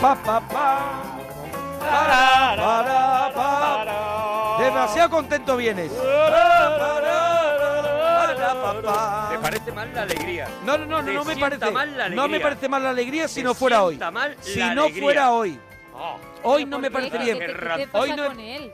pa, pa, pa. Para, para, pa. Demasiado contento vienes. ¿Te parece mal la alegría? No, no, no, no, ¿Te no me parece. mal la alegría? no me parece mal la alegría si ¿Te no fuera hoy. mal Si no alegría? fuera hoy. Oh. Hoy ¿Pero no me parece ¿Qué- bien. Hoy no,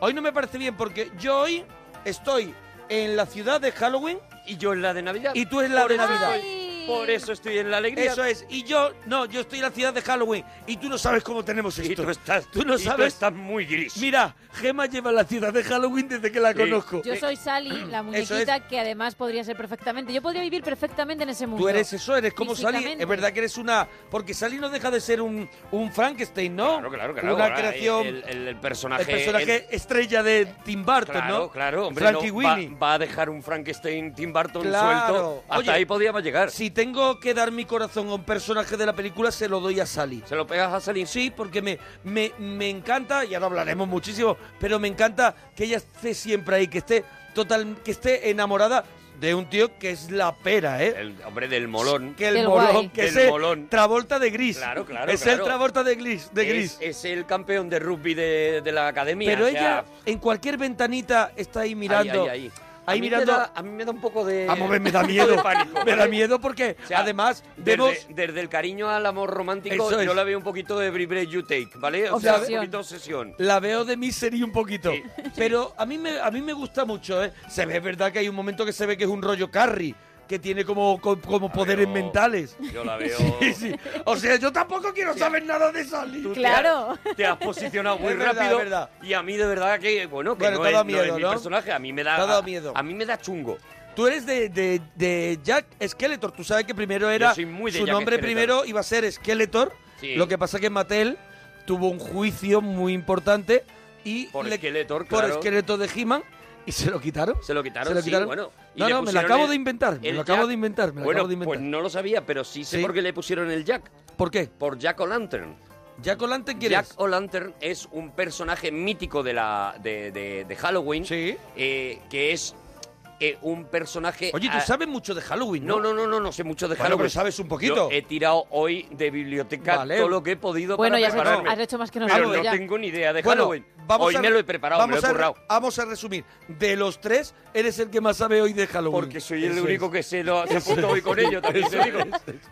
hoy no me parece bien porque yo hoy estoy en la ciudad de Halloween Y yo en la de Navidad. y tú en la Por de Navidad. Ay. Por eso estoy en la alegría. Eso es. Y yo, no, yo estoy en la ciudad de Halloween y tú no sabes cómo tenemos Y esto. tú estás, Tú no y sabes. estás muy gris. Mira, Gema lleva la ciudad de Halloween desde que la Sí. conozco. Yo soy Sally, la muñequita que además podría ser perfectamente. Yo podría vivir perfectamente en ese mundo. Tú eres eso, eres como Sally. Es verdad que eres una. Porque Sally no deja de ser un, un Frankenstein, ¿no? Claro, claro, claro. Una creación. El, el- el personaje. el personaje estrella de Tim Burton, Claro, ¿no? claro, hombre, Frankie no, va, Winnie. va a dejar un Frankenstein Tim Burton Claro. suelto. Hasta Oye, ahí podíamos llegar. Si tengo que dar mi corazón a un personaje de la película, se lo doy a Sally. ¿Se lo pegas a salir? Sí, porque me, me, me encanta, y ahora hablaremos muchísimo, pero me encanta que ella esté siempre ahí, que esté total, que esté enamorada de un tío que es la pera, ¿eh? El hombre del molón. que el molón, guay. que es el molón. Travolta de gris. Claro, claro, Es el. Travolta de gris. De gris. Es, es el campeón de rugby de, de la academia. pero o ella en cualquier ventanita está ahí ahí, mirando. ahí, ahí. ahí a mí mirando- Me da, a mí me da un poco de. Vamos, me da miedo. pánico, me da miedo porque O sea, además desde, vemos desde el cariño al amor romántico, Eso es. yo la veo un poquito de Every Breath You Take, ¿vale? O sea, un Obsesión. poquito obsesión. La veo de Misery un poquito. Sí, Pero a mí, me, a mí me gusta mucho, ¿eh? Se ve, es verdad que hay un momento que se ve que es un rollo Carrie, que tiene como, co- como poderes veo- mentales. Yo la veo. Sí, sí. O sea, yo tampoco quiero saber nada de Sally. Tú te Claro. has- Te has posicionado muy Es verdad, rápido. es verdad. Y a mí de verdad que, bueno, que Bueno, no, te es, dado no es miedo, mi ¿no? personaje. A mí me da. Te dado miedo. A, mí me da chungo. Tú eres de, de, de Jack Skeletor. Tú sabes que primero era. soy muy de su Jack nombre Skeletor. primero iba a ser Skeletor. Sí. Lo que pasa que Mattel tuvo un juicio muy importante y. Por le- Skeletor, por claro. Skeletor de He-Man y se lo quitaron. Se lo quitaron, Se lo sí, quitaron. bueno. Y no, no, me lo acabo el- de inventar. Me lo acabo Jack. de inventar. Me lo bueno, acabo de inventar. pues no lo sabía, pero sí sé Sí. por qué le pusieron el Jack. ¿Por qué? Por Jack O'Lantern. Jack O'Lantern, ¿quién Jack? O'Lantern es un personaje mítico de la de, de- de Halloween. Sí. eh, que es eh, un personaje. Oye, tú sabes mucho de Halloween, ¿no? No, no, no, no, no sé mucho de Bueno, Halloween. pero sabes un poquito. Yo he tirado hoy de biblioteca Vale. todo lo que he podido Bueno, para ya has hecho, prepararme. has hecho más que pero nosotros no ya. tengo ni idea de Bueno, Halloween. vamos hoy a- me lo he preparado, me lo vamos he a, currado. vamos a resumir. De los tres, eres el que más sabe hoy de Halloween. Porque soy el Eso único es. que se lo se apunta hoy con ello, también te digo.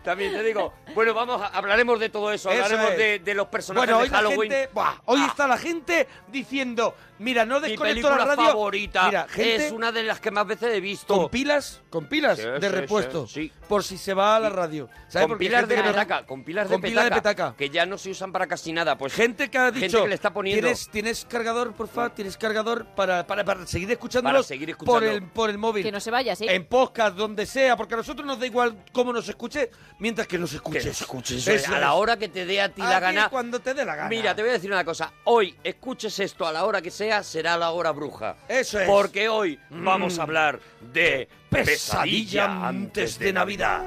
También te digo. Bueno, vamos, a- hablaremos de todo eso, Eso hablaremos es. de, de los personajes Bueno, hoy de la Halloween. gente, buah, hoy Ah. está la gente diciendo, mira, no Mi desconecto la radio. favorita Mira, gente es una de las que más veces he visto. con pilas, con pilas Sí, de sí, repuesto, sí, sí. Por si se va a la radio. ¿Sabes? Con Porque pilas gente de que no- petaca, con pilas de con pilas de petaca, petaca. que ya no se usan para casi nada. Pues Gente que ha Gente dicho, que le está poniendo- ¿tienes, ¿tienes cargador, por favor? ¿Tienes cargador para, para, para seguir escuchándolos Para seguir por, escuchando. el, por el móvil? Que no se vaya, sí. En podcast, donde sea, porque a nosotros nos da igual cómo nos escuche, mientras que nos escuches. que nos escuches Eso a la hora que te dé a ti A la ti gana. cuando te dé la gana. Mira, te voy a decir una cosa. Hoy escuches esto a la hora que sea, será la hora bruja. Eso es. Porque hoy vamos a hablar de Pesadilla antes de Navidad.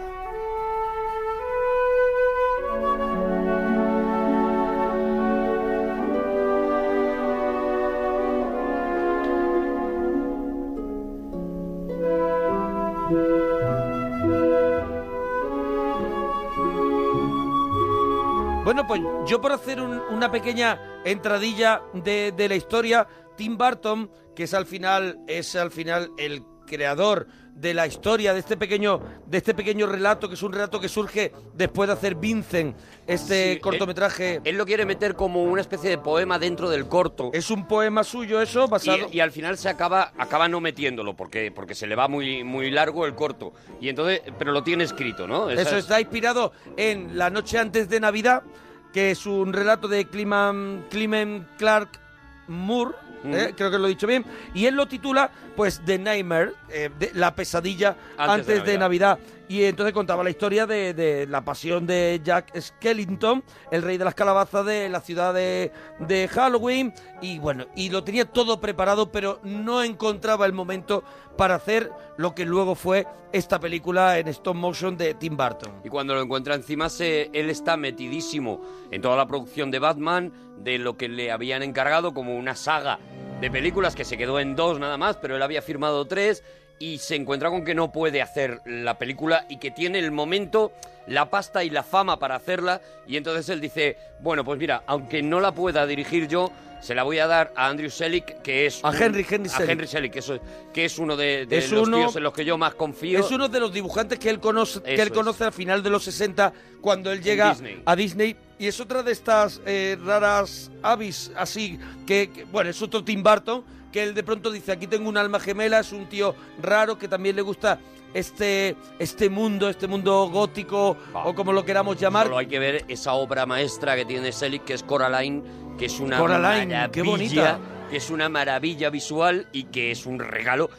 Bueno, pues yo por hacer un- una pequeña entradilla de, de la historia, Tim Burton, que es al final, es al final el creador de la historia de este pequeño, de este pequeño relato, que es un relato que surge después de hacer Vincent, este Sí, cortometraje. Él lo quiere meter como una especie de poema dentro del corto. es un poema suyo eso, basado. Y, y al final se acaba acaba no metiéndolo porque porque se le va muy muy largo el corto y entonces pero lo tiene escrito no Esa Eso es- está inspirado en La noche antes de Navidad, que es un relato de Clement, Clement Clark Moore, ¿eh? Creo que lo he dicho bien, y él lo titula, pues, The Nightmare, eh, de- la pesadilla antes, de, Navidad. Y entonces contaba la historia de, la pasión de Jack Skellington, el rey de las calabazas de la ciudad de, de Halloween, y bueno, y lo tenía todo preparado, pero no encontraba el momento para hacer lo que luego fue esta película en stop motion de Tim Burton. Y cuando lo encuentra encima, se, él está metidísimo en toda la producción de Batman, de lo que le habían encargado como una saga de películas que se quedó en dos nada más, pero él había firmado tres. Y se encuentra con que no puede hacer la película y que tiene el momento, la pasta y la fama para hacerla y entonces él dice, bueno, pues mira, aunque no la pueda dirigir yo, se la voy a dar a Andrew Selick, que es... A un- Henry, Henry a Selick. Henry Selick, que, eso- que es uno de, de Es los uno- tíos en los que yo más confío. Es uno de los dibujantes que él conoce, que él conoce al final de los 60 cuando él llega Disney. a Disney y es otra de estas eh, raras avis así que, que- bueno es otro Tim Burton que él de pronto dice aquí tengo un alma gemela es un tío raro que también le gusta este este mundo este mundo gótico Ah. o como lo queramos llamar Solo hay que ver esa obra maestra que tiene Selick, que es Coraline, que es una Coraline, maravilla, qué bonita. que es una maravilla visual y que es un regalo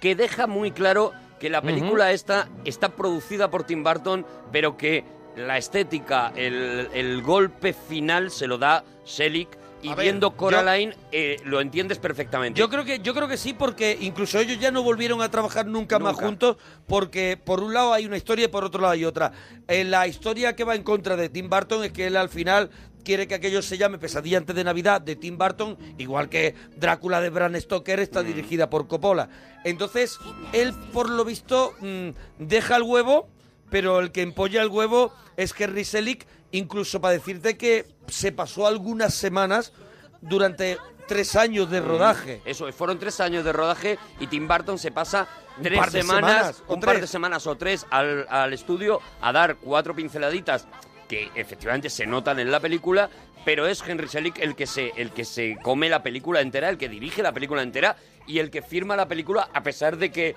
que deja muy claro que la película esta está producida por Tim Burton, pero que la estética, el, el golpe final se lo da Selick y A ver, viendo yo- Coraline eh, lo entiendes perfectamente. Yo creo que yo creo que sí porque incluso ellos ya no volvieron a trabajar nunca, más juntos porque por un lado hay una historia y por otro lado hay otra. Eh, la historia que va en contra de Tim Burton es que él al final quiere que aquello se llame Pesadilla antes de Navidad de Tim Burton, igual que Drácula de Bram Stoker está dirigida por Coppola. Entonces, él por lo visto mm, deja el huevo, pero el que empolla el huevo es Henry Selick, incluso para decirte que se pasó algunas semanas durante tres años de rodaje. Eso, fueron tres años de rodaje y Tim Burton se pasa tres par semanas, un par de semanas o tres al, al estudio a dar cuatro pinceladitas que efectivamente se notan en la película, pero es Henry Selick el que se el que se come la película entera, el que dirige la película entera y el que firma la película a pesar de que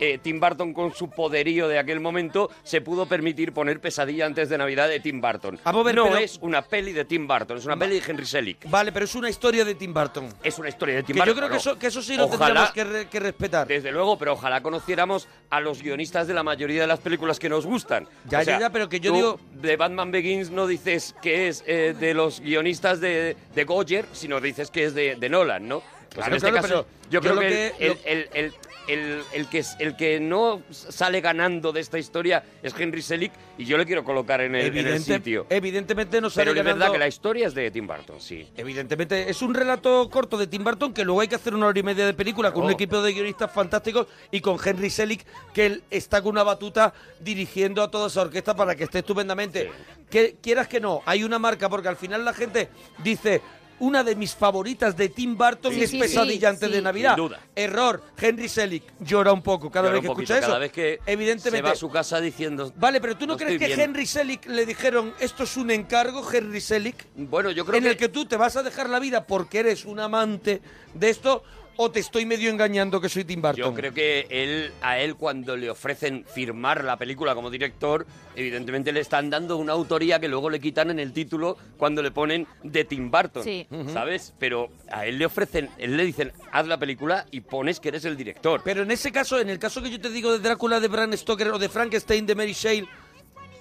eh, Tim Burton con su poderío de aquel momento se pudo permitir poner Pesadilla antes de Navidad de Tim Burton. Vamos a ver, no pero- es una peli de Tim Burton, es una peli de Henry Selick. Vale, pero es una historia de Tim Burton. Es una historia de Tim Que yo Burton. creo que eso, que eso sí lo Ojalá- tendríamos que, re- que respetar. Desde luego, pero ojalá conociéramos a los guionistas de la mayoría de las películas que nos gustan. Ya, O sea, ya, pero que yo tú digo- De Batman Begins no dices que es eh, de los guionistas de, de Goyer, sino dices que es de, de Nolan, ¿no? Pues Claro, en este claro, caso, yo yo creo que, que- el, lo- el- el- el- el que, el que no sale ganando de esta historia es Henry Selick y yo le quiero colocar en el, en el Evidente- sitio. Evidentemente no sale Pero es verdad que la historia es de Tim Burton, sí. Evidentemente, es un relato corto de Tim Burton que luego hay que hacer una hora y media de película con un Oh. equipo de guionistas fantásticos y con Henry Selick, que él está con una batuta dirigiendo a toda esa orquesta para que esté estupendamente. Que quieras que no, hay una marca, porque al final la gente dice. Una de mis favoritas de Tim Burton Sí, es sí, Pesadilla sí, antes de Navidad. Sin duda. Error. Henry Selick llora un poco cada Llora vez que poquito, escucha eso. Cada vez que Evidentemente. se va a su casa diciendo... Vale, pero tú no, "No crees que bien". Henry Selick le dijeron esto es un encargo, Henry Selick? Bueno, yo creo en que... el que tú te vas a dejar la vida porque eres un amante de esto o te estoy medio engañando que soy Tim Burton. Yo creo que él, a él cuando le ofrecen firmar la película como director, evidentemente le están dando una autoría que luego le quitan en el título cuando le ponen de Tim Burton, Sí. ¿sabes? Pero a él le ofrecen, él le dicen, haz la película y pones que eres el director. Pero en ese caso, en el caso que yo te digo de Drácula de Bram Stoker o de Frankenstein de Mary Shelley,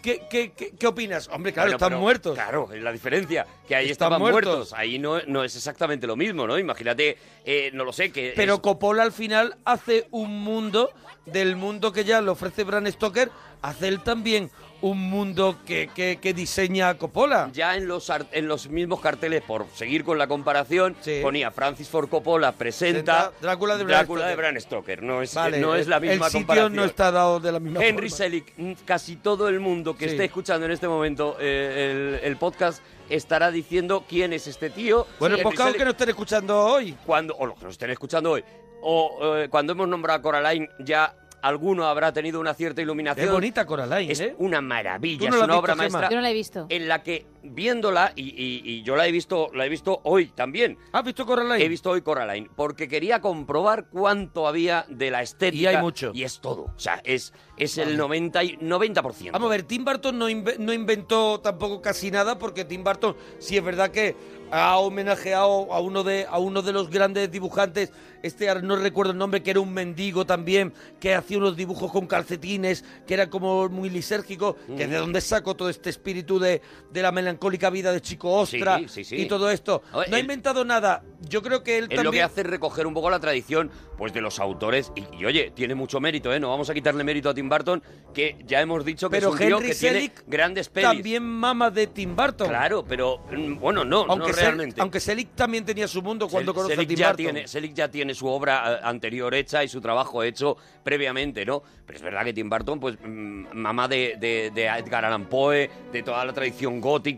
¿qué, qué, qué, qué opinas? Hombre, claro, Bueno, están pero, muertos. Claro, es la diferencia, que ahí Están estaban muertos. muertos. Ahí no, no es exactamente lo mismo, ¿no? Imagínate, eh, no lo sé, que... Pero Coppola al final hace un mundo, del mundo que ya le ofrece Bram Stoker, hace él también un mundo que, que, que diseña Coppola. Ya en los, ar- en los mismos carteles, por seguir con la comparación, Sí. ponía Francis Ford Coppola presenta Presenta Drácula de Bram Stoker. Bram Stoker. No es, Vale, no es la misma el sitio comparación. no está dado de la misma Henry forma. Selick, mm, casi todo el mundo que Sí. esté escuchando en este momento eh, el, el podcast estará diciendo quién es este tío. Bueno, Henry pues Selick, que nos estén escuchando hoy. cuando, o los que nos estén escuchando hoy, o eh, cuando hemos nombrado a Coraline, ya alguno habrá tenido una cierta iluminación. Es bonita Coraline, Es ¿eh? una Tú maravilla, no es la has una visto, obra Gemma. maestra Yo no la he visto. en la que viéndola y, y- y yo la he visto la he visto hoy también ¿Has visto Coraline? he visto hoy Coraline porque quería comprobar cuánto había de la estética Y hay mucho. y es todo o sea es es el 90 y 90%. Vamos a ver, Tim Burton no, inve- no inventó tampoco casi nada porque Tim Burton sí es verdad que ha homenajeado a uno de a uno de los grandes dibujantes, este no recuerdo el nombre, que era un mendigo también, que hacía unos dibujos con calcetines, que era como muy lisérgico, que de dónde sacó todo este espíritu de, de la melancólica vida de chico ostra Sí, sí, sí. y todo esto. Ver, no ha él- inventado nada. Yo creo que él Él también... lo que hace es recoger un poco la tradición pues de los autores y, y, oye, tiene mucho mérito, ¿eh? No vamos a quitarle mérito a Tim Burton, que ya hemos dicho que Pero es un tío Henry que tiene Selick grandes pelis. también mama de Tim Burton. Claro, pero mm, bueno, no, Aunque, no Sel- realmente. aunque Selick también tenía su mundo cuando Sel- conoce a Tim ya Burton. tiene, Selick ya tiene su obra eh, anterior hecha y su trabajo hecho previamente, ¿no? Pero es verdad que Tim Burton, pues, mm, mamá de, de- de Edgar Allan Poe, de toda la tradición gótica,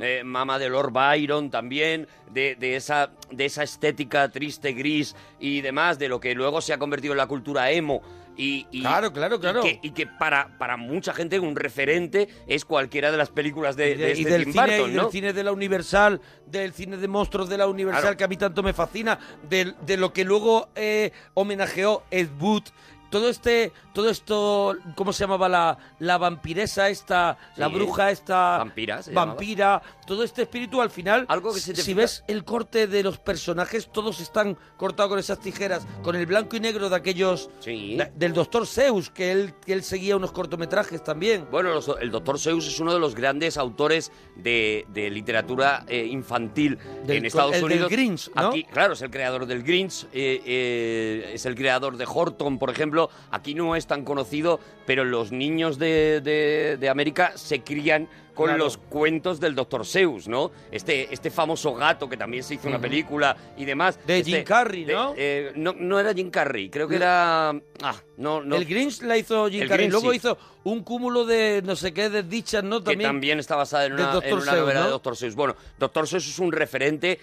Eh, mamá de Lord Byron también, de, de esa, de esa estética triste, gris y demás, de lo que luego se ha convertido en la cultura emo. Y, y- Claro, claro, claro. Y que, y que para, para mucha gente un referente es cualquiera de las películas de, de- de y este del Tim cine, del cine de la Universal, del cine de monstruos de la Universal, Claro. que a mí tanto me fascina, del- de, lo que luego eh, homenajeó Ed Wood. Todo este, todo esto, ¿cómo se llamaba la, la vampiresa esta, la Sí. bruja esta? Vampira, se. Vampira, todo este espíritu al final, Algo que te si fija- ves el corte de los personajes, todos están cortados con esas tijeras, con el blanco y negro de aquellos, de- del doctor Zeus, que él, que él seguía unos cortometrajes también. Bueno, los- el doctor Seuss es uno de los grandes autores de, de literatura eh, infantil Del- en Estados el del Unidos. Grinch, ¿no? Aquí, claro, es el creador del Grinch, eh, eh, es el creador de Horton, por ejemplo. Aquí no es tan conocido, pero los niños de, de- de América se crían con Claro. los cuentos del doctor Seuss, ¿no? Este, este famoso gato que también se hizo una película y demás. De Este- Jim Carrey, eh, no, no era Jim Carrey, creo que era... Ah, no, no. El Grinch la hizo Jim El Carrey. Grinch, Luego sí. hizo un cúmulo de no sé qué desdichas, ¿no? que también está basada en una, Dr. en una Seuss, novela ¿no? de Dr. Seuss. Bueno, Dr. Seuss es un referente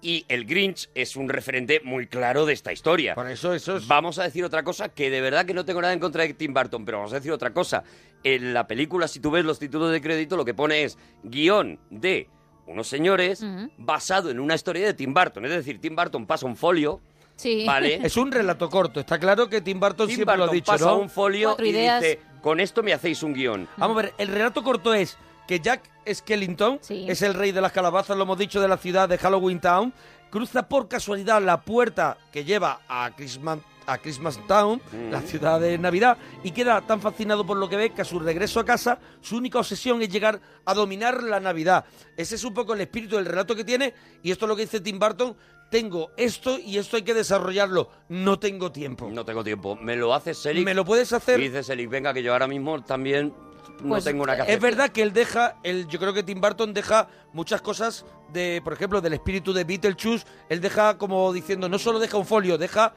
y el Grinch es un referente muy claro de esta historia. Por eso, eso es. Vamos a decir otra cosa, que de verdad que no tengo nada en contra de Tim Burton, pero vamos a decir otra cosa. En la película, si tú ves los títulos de crédito, lo que pone es guion de unos señores basado en una historia de Tim Burton. Es decir, Tim Burton pasa un folio, Sí. ¿vale? Es un relato corto. Está claro que Tim Burton Tim siempre lo ha Burton dicho, pasa ¿no? un folio Cuatro y ideas. dice, con esto me hacéis un guion. Vamos a ver, el relato corto es que Jack Skellington Sí. es el rey de las calabazas, lo hemos dicho, de la ciudad de Halloween Town. Cruza por casualidad la puerta que lleva a Christmas, a Christmas Town, Mm. la ciudad de Navidad, y queda tan fascinado por lo que ve que a su regreso a casa su única obsesión es llegar a dominar la Navidad. Ese es un poco el espíritu del relato que tiene, y esto es lo que dice Tim Burton. Tengo esto y esto hay que desarrollarlo. No tengo tiempo. No tengo tiempo. ¿Me lo haces, Selick? ¿Me lo puedes hacer? Y dice Selick, venga, que yo ahora mismo también no Pues, tengo una que hacer. Es verdad que él deja, yo creo que Tim Burton deja muchas cosas de, por ejemplo, del espíritu de Beetlejuice. Él deja como diciendo, no solo deja un folio, deja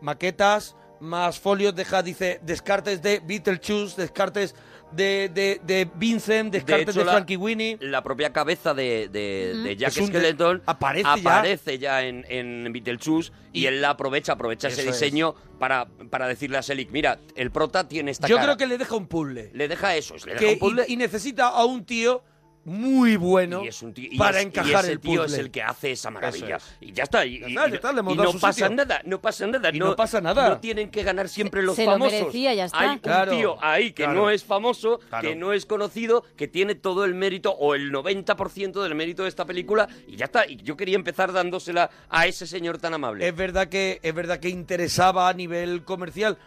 maquetas, más folios, deja, dice, descartes de Beetlejuice, descartes de, de, de Vincent, descartes de, hecho, la- Frankie Winnie. La propia cabeza de, de, de Jack Es de- Skeleton aparece ya. aparece ya, en, en Beetlejuice y, Y- él la aprovecha, aprovecha ese es. diseño para, para decirle a Selick, mira, el prota tiene esta Yo cara. creo que le deja un puzzle. Le deja eso, le deja Que- un puzzle y, y necesita a un tío muy bueno y es un tío- y para es- y encajar ese el tío puzzle. es el que hace esa maravilla. Y ya está. Y, Ya está, está, no pasa sitio. nada, no pasa nada. Y no pasa nada. No tienen que ganar siempre los Se lo famosos. merecía, ya está. Hay un tío ahí que claro. no es famoso, Claro. que no es conocido, que tiene todo el mérito o el 90% del mérito de esta película y ya está. Y yo quería empezar dándosela a ese señor tan amable. Es verdad que es verdad que interesaba a nivel comercial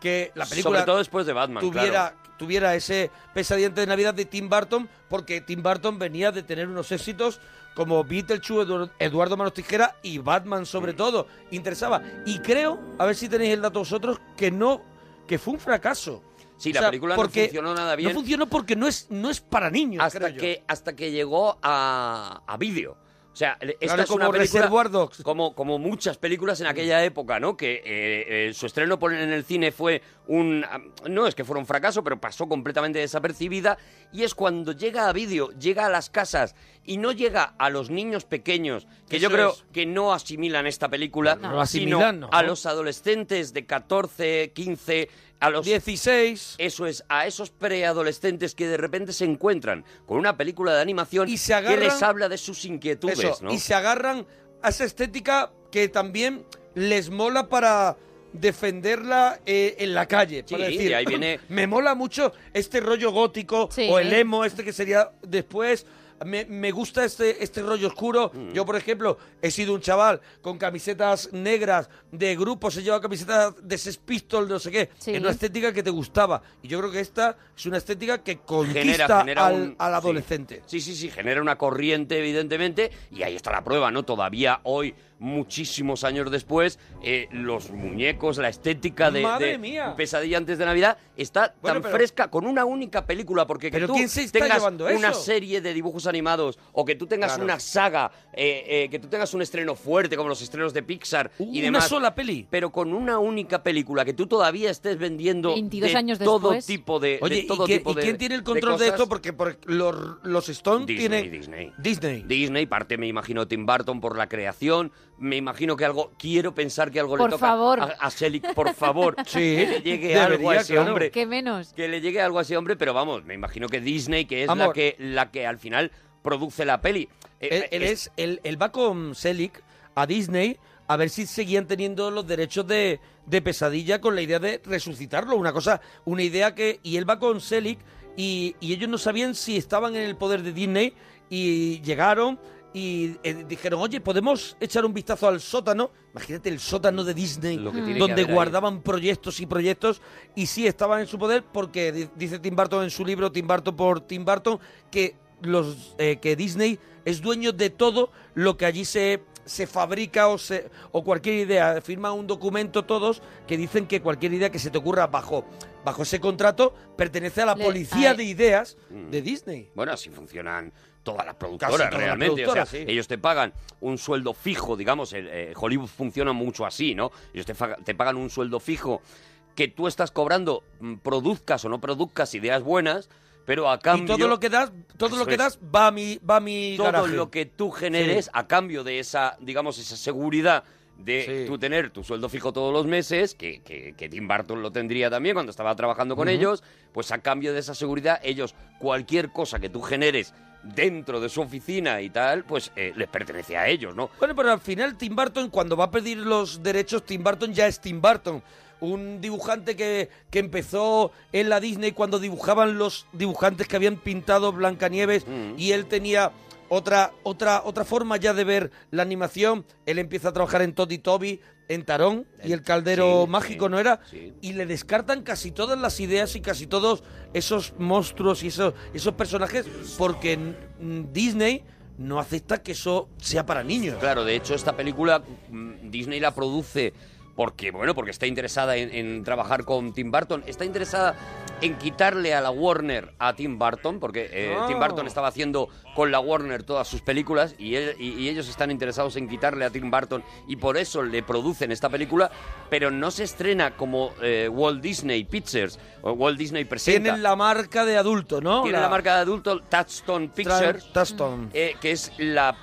que la película Sobre todo después de Batman, tuviera. Tuviera ese pesadillante de Navidad de Tim Burton porque Tim Burton venía de tener unos éxitos como Beetlejuice, Edu- Eduardo Manos Tijera y Batman sobre todo. Interesaba y creo, a ver si tenéis el dato vosotros, que no que fue un fracaso. Sí, O la película no funcionó nada bien. No funcionó porque no es no es para niños, creo hasta yo. que hasta que llegó a, a vídeo. O sea, esta Claro, es como una película Dogs. como como muchas películas en aquella época, ¿no? Que eh, eh, su estreno en el cine fue un no es que fuera un fracaso, pero pasó completamente desapercibida y es cuando llega a vídeo, llega a las casas y no llega a los niños pequeños, que yo creo es. que no asimilan esta película, No sino no. a los adolescentes de 14, 15, a los 16 eso es, a esos preadolescentes que de repente se encuentran con una película de animación Y se agarran- que les habla de sus inquietudes, Eso, ¿no? y se agarran a esa estética que también les mola para defenderla eh, en la calle. Sí, para decir, de ahí viene- me mola mucho este rollo gótico Sí. o el emo, este que sería después. Me, me gusta este, este rollo oscuro. Mm. Yo, por ejemplo, he sido un chaval con camisetas negras de grupos, he llevado camisetas de Sex Pistols, no sé qué. Sí. Es una estética que te gustaba. Y yo creo que esta es una estética que conquista genera, genera al, un- al sí. adolescente. Sí, sí, sí, genera una corriente, evidentemente, y ahí está la prueba, ¿no? Todavía hoy, muchísimos años después, eh, los muñecos, la estética de, ¡Madre de mía! Pesadilla antes de Navidad está Bueno, tan pero- fresca con una única película, porque que ¿Pero tú tengas una eso? serie de dibujos animados o que tú tengas Claro. una saga, eh, eh, que tú tengas un estreno fuerte como los estrenos de Pixar y Una demás, sola peli. pero con una única película que tú todavía estés vendiendo 22 de años todo después. tipo de, ¿y, todo qué- tipo y de quién tiene el control de, esto? Porque, porque los, los Stone Disney, tienen... Disney. Disney. Disney, parte me imagino Tim Burton por la creación, me imagino que algo, quiero pensar que algo Por le toca favor. a, a Selig, por favor, Sí, que le llegue debería, algo a ese claro. hombre, ¿Qué menos? que le llegue algo a ese hombre, pero vamos, me imagino que Disney, que es la que, la que al final produce la peli. eh, Él, él es- es, él, él va con Selick a Disney a ver si seguían teniendo los derechos de, de pesadilla con la idea de resucitarlo. Una cosa, una idea que. Y él va con Selick y, y ellos no sabían si estaban en el poder de Disney y llegaron y eh, dijeron, oye, ¿podemos echar un vistazo al sótano? Imagínate el sótano de Disney, Lo que tiene que donde haber ahí. guardaban proyectos y proyectos y sí estaban en su poder porque di- dice Tim Burton en su libro Tim Burton por Tim Burton que los eh, que Disney es dueño de todo lo que allí se se fabrica o se o cualquier idea firman un documento todos que dicen que cualquier idea que se te ocurra bajo bajo ese contrato pertenece a la Le- policía a- de ideas Mm. de Disney Bueno, así funcionan todas las productoras todas las realmente. productoras, o sea, sí. ellos te pagan un sueldo fijo, digamos, el, eh, Hollywood funciona mucho así, ¿no? Ellos te, te pagan un sueldo fijo que tú estás cobrando, mm, produzcas o no produzcas ideas buenas, pero a cambio... y todo lo que das todo lo que das va a mi va a mi todo garaje. lo que tú generes Sí. a cambio de esa, digamos, esa seguridad de Sí. tú tener tu sueldo fijo todos los meses, que, que, que Tim Burton lo tendría también cuando estaba trabajando con ellos, pues a cambio de esa seguridad, ellos, cualquier cosa que tú generes dentro de su oficina y tal, pues eh, les pertenece a ellos, ¿no? Bueno, pero al final Tim Burton, cuando va a pedir los derechos, Tim Burton ya es Tim Burton. Un dibujante que, que empezó en la Disney cuando dibujaban los dibujantes que habían pintado Blancanieves Mm. y él tenía otra, otra, otra forma ya de ver la animación. Él empieza a trabajar en Todd y Toby, en Tarón y el caldero Sí, mágico, sí, ¿no era? sí. Y le descartan casi todas las ideas y casi todos esos monstruos y esos, esos personajes porque Disney no acepta que eso sea para niños. Claro, de hecho, esta película mm, Disney la produce porque, bueno, porque está interesada en, en trabajar con Tim Burton. Está interesada en quitarle a la Warner a Tim Burton, porque eh, Ah. Tim Burton estaba haciendo con la Warner todas sus películas y, él- y- y ellos están interesados en quitarle a Tim Burton y por eso le producen esta película, pero no se estrena como eh, Walt Disney Pictures o Walt Disney presenta. Tienen la marca de adulto, ¿no? Tiene la marca de adulto Touchstone Pictures. Touchstone. Eh, que es la,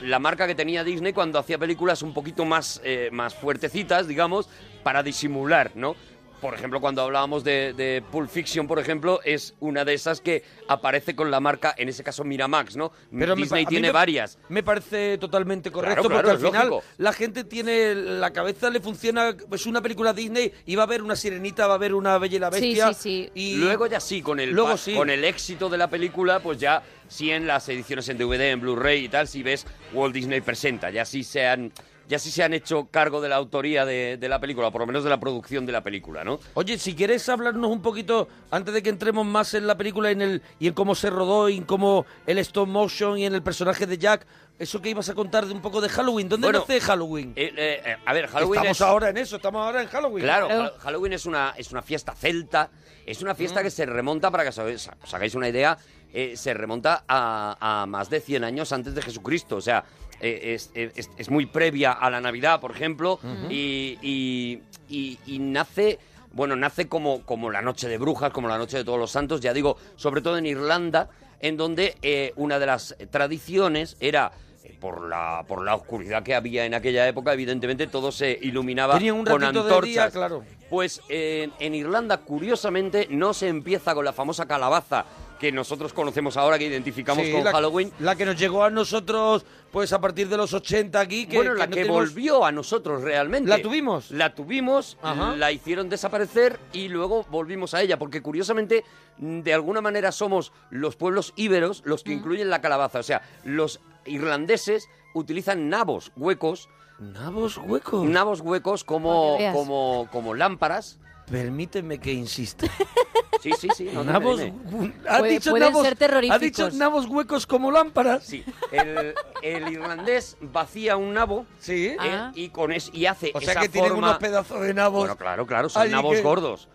la marca que tenía Disney cuando hacía películas un poquito más, eh, más fuertecitas, digamos, para disimular, ¿no? Por ejemplo, cuando hablábamos de, de Pulp Fiction, por ejemplo, es una de esas que aparece con la marca, en ese caso Miramax, ¿no? Pero Disney tiene me- varias. Me parece totalmente correcto Claro, claro, porque al es final lógico. la gente tiene la cabeza le funciona es una película Disney y va a haber una sirenita, va a haber una bella y la Sí, bestia sí, sí. y Luego ya sí, con el, Luego sí. con el éxito de la película, pues ya sí en las ediciones en DVD, en Blu-ray y tal, si ves Walt Disney presenta, ya sí se han, ya sí se han hecho cargo de la autoría de, de la película, o por lo menos de la producción de la película, ¿no? Oye, si quieres hablarnos un poquito, antes de que entremos más en la película y en, el, y en cómo se rodó y en cómo el stop motion y en el personaje de Jack, eso que ibas a contar de un poco de Halloween, ¿dónde Bueno, nace Halloween? Eh, eh, eh, a ver, Halloween estamos es... ahora en eso, estamos ahora en Halloween. Claro, Claro. Ha- Halloween es una, es una fiesta celta, es una Mm. fiesta que se remonta, para que os hagáis- os hagáis una idea, eh, se remonta a, a más de 100 años antes de Jesucristo, o sea, eh, es, es- es muy previa a la Navidad, por ejemplo, y, y- y- y nace... Bueno, nace como, como la noche de brujas, como la noche de todos los santos, ya digo, sobre todo en Irlanda, en donde eh, una de las tradiciones era eh, por la por la oscuridad que había en aquella época, evidentemente todo se iluminaba un con antorchas. día, claro. Pues en, en Irlanda, curiosamente, no se empieza con la famosa calabaza que nosotros conocemos ahora, que identificamos Sí, con la, Halloween. La que nos llegó a nosotros, pues a partir de los 80 aquí. Que, bueno, la no que tenemos- volvió a nosotros realmente. ¿La tuvimos? La tuvimos, Ajá. la hicieron desaparecer y luego volvimos a ella, porque curiosamente, de alguna manera somos los pueblos íberos los que incluyen la calabaza. O sea, los irlandeses utilizan nabos huecos, Nabos huecos. nabos huecos como, como, como lámparas. Permíteme que insista. Sí, sí, sí. no nabos, ha Puede- dicho pueden nabos, ser terroríficos. Ha dicho nabos huecos como lámparas. Sí, el, el irlandés vacía un nabo Sí. eh, Ah. y con es, y hace O sea esa que tienen forma- unos pedazos de nabos. Bueno, claro, claro, son Ay, nabos que- gordos.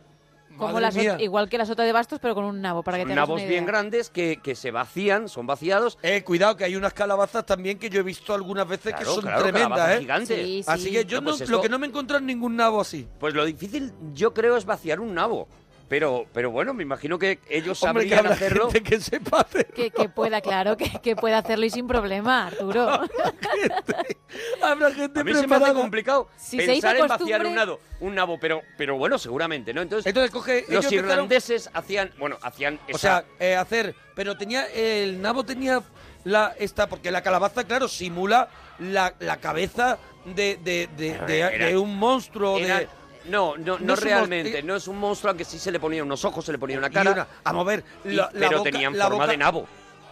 Como Madre la sota- mía. igual que la sota de bastos, pero con un nabo, para que Son te nabos una bien idea. grandes que, que se vacían, son vaciados. Eh, cuidado, que hay unas calabazas también que yo he visto algunas veces que son claro, tremendas, ¿eh? gigantes. Sí, sí. Así que yo No, pues no- esto- lo que no me he encontrado es ningún nabo así. Pues lo difícil, yo creo, es vaciar un nabo. Pero, pero bueno, me imagino que ellos Hombre, que sabrían habrá hacerlo. gente que sepa hacer. Que, que pueda, claro, que, que pueda hacerlo y sin problema, Arturo. Habrá gente A mí se me hace complicado Si se hizo pensar en vaciar un nabo, un nabo, pero, pero bueno, seguramente, ¿no? Entonces, Entonces coge. los empezaron- irlandeses hacían, bueno, hacían O esa- sea, eh, hacer. Pero tenía. El nabo tenía la esta. Porque la calabaza, claro, simula la, la cabeza de, de, de, de- un monstruo. era- de, no, no, no, no realmente, eh, no es un monstruo, aunque sí se le ponían unos ojos, se le ponía una y cara, una- vamos a ver. y- la- la pero boca- tenían la forma boca- de nabo.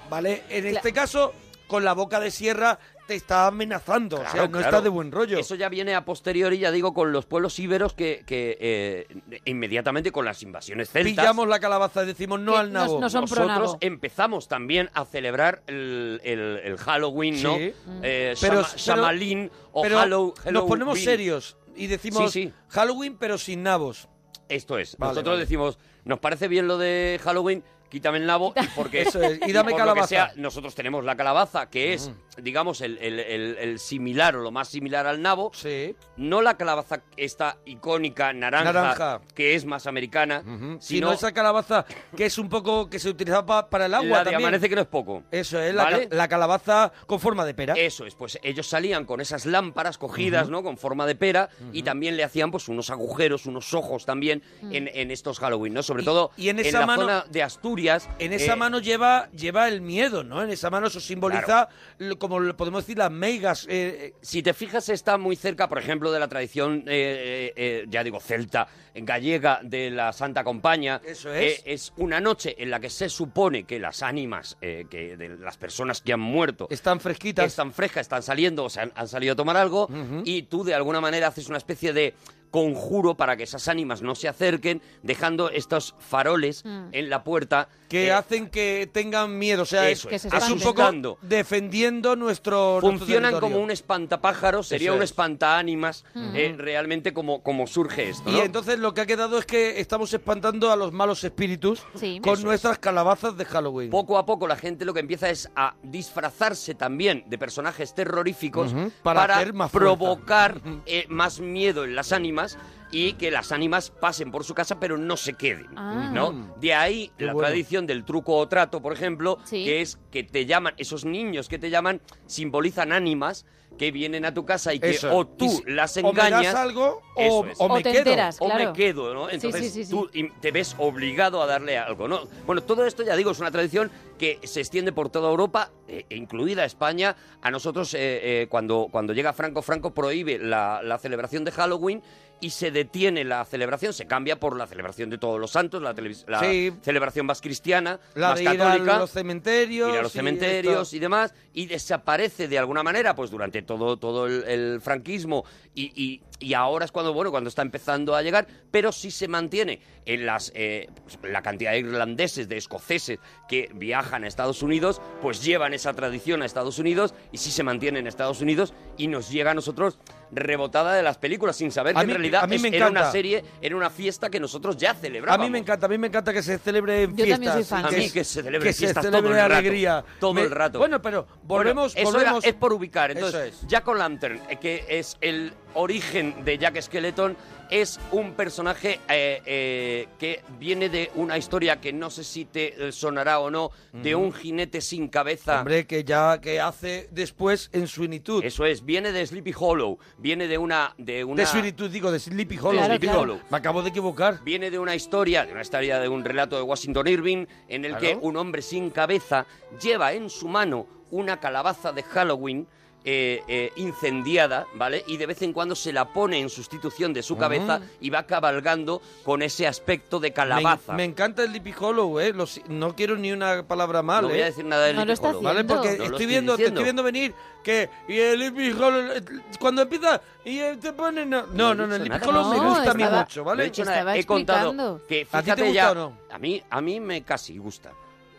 Vale, en este caso, con la boca de sierra te está amenazando. o sea, Claro, no claro. está de buen rollo. Eso ya viene a posteriori, ya digo, con los pueblos íberos que, que eh, inmediatamente con las invasiones celtas. Pillamos la calabaza y decimos no Que al nabo. no- no son pro nosotros nabo. empezamos también a celebrar el, el- el Halloween, ¿no? Sí. Eh, Pero- Shama- pero- o pero Hallow- nos ponemos Halloween. serios y decimos Sí, sí. Halloween pero sin nabos. Esto es. Vale, Nosotros vale. decimos, nos parece bien lo de Halloween, quítame el nabo y porque Eso es, y dame por lo que calabaza. sea, nosotros tenemos la calabaza que es, digamos, el, el- el- el similar o lo más similar al nabo. Sí. No la calabaza esta icónica naranja, Naranja. que es más americana, Sino sino esa calabaza que es un poco que se utilizaba pa- para el agua la de también. amanece que no es poco. Eso es, la, ¿Vale? la calabaza con forma de pera. Eso es, pues ellos salían con esas lámparas cogidas, ¿no? Con forma de pera y también le hacían pues unos agujeros, unos ojos también en, en estos Halloween, ¿no? Sobre Y- todo y en esa la mano- zona de Asturias. En esa eh, mano lleva, lleva el miedo, ¿no? En esa mano eso simboliza, lo- como podemos decir, las meigas. eh, eh, Si te fijas, está muy cerca, por ejemplo, de la tradición, eh, ya digo, celta, gallega de la Santa Compañía. Eso es. Es una noche en la que se supone que las ánimas que de las personas que han muerto están fresquitas. están frescas, están saliendo, o sea, han, han salido a tomar algo, y tú de alguna manera haces una especie de conjuro para que esas ánimas no se acerquen, dejando estos faroles en la puerta. Que eh, hacen que tengan miedo. O sea, Eso es, es, Que se es un poco defendiendo nuestro. funcionan como un espantapájaros, sería un es. espantaánimas, eh, realmente como, como surge esto, Y entonces lo que ha quedado es que estamos espantando a los malos espíritus Sí. con Eso es. nuestras calabazas de Halloween. Poco a poco la gente lo que empieza es a disfrazarse también de personajes terroríficos para hacer más fuerza. provocar eh, más miedo en las ánimas y que las ánimas pasen por su casa pero no se queden, Ah. ¿no? De ahí Qué la bueno. tradición del truco o trato, por ejemplo, Sí. que es que te llaman, esos niños que te llaman simbolizan ánimas que vienen a tu casa y que Eso. o tú Y si- las o me das engañas algo o, Eso es. o O me te quedo. enteras. o Claro. me quedo, ¿no? Entonces sí, sí, sí. tú te ves obligado a darle algo, ¿no? Bueno, todo esto, ya digo, es una tradición que se extiende por toda Europa, eh, incluida España. A nosotros, eh, eh, cuando, cuando llega Franco, Franco prohíbe la, la celebración de Halloween y se detiene la celebración, se cambia por la celebración de todos los santos, la, la Sí. celebración más cristiana, La más de ir católica a los cementerios. ir a los y cementerios esto. y demás, y desaparece de alguna manera, pues durante todo, todo el, el franquismo, y, y- y ahora es cuando, bueno, cuando está empezando a llegar, pero sí se mantiene en las eh, la cantidad de irlandeses, de escoceses que viajan a Estados Unidos, pues llevan esa tradición a Estados Unidos, y sí se mantiene en Estados Unidos, y nos llega a nosotros rebotada de las películas, sin saber A que mí- en realidad a mí es- me era una serie, era una fiesta que nosotros ya A celebrábamos. mí me encanta, a mí me encanta que se celebre en Yo fiestas. también soy fan. A mí que se celebre que fiestas se todo celebre el rato, alegría. todo Me- el rato. Bueno, pero volvemos, Bueno, eso volvemos. era- es por ubicar. Eso Entonces, es. Jack o' Lantern, eh, que es el origen de Jack Skeleton es un personaje eh, eh, que viene de una historia que no sé si te eh, sonará o no, de un jinete sin cabeza. Hombre, que ya que hace después en Sweeney Todd. Eso es, viene de Sleepy Hollow, viene de una... De, una... De Sweeney Todd, digo, de Sleepy Hollow. Claro, Sleepy claro. Hollow. Me acabo de equivocar. Viene de una historia, de una historia de un relato de Washington Irving, en el Claro. que un hombre sin cabeza lleva en su mano una calabaza de Halloween eh, eh, incendiada, ¿vale? Y de vez en cuando se la pone en sustitución de su cabeza y va cabalgando con ese aspecto de calabaza. Me, me encanta el Sleepy Hollow, ¿eh? No quiero ni una palabra mal, No voy ¿eh? a decir nada del No lo Sleepy está Hollow. ¿Vale? haciendo. Porque No lo estoy estoy viendo, te diciendo. estoy viendo venir que y el Sleepy Hollow eh, cuando empieza y eh, te ponen no, no, he no, dicho el nada. Hollow me No, gusta a mí estaba- mucho, No he ¿vale? dicho Estaba nada, he contado explicando. que ¿A ti te fíjate gusta ya, o no? a mí a mí me casi gusta.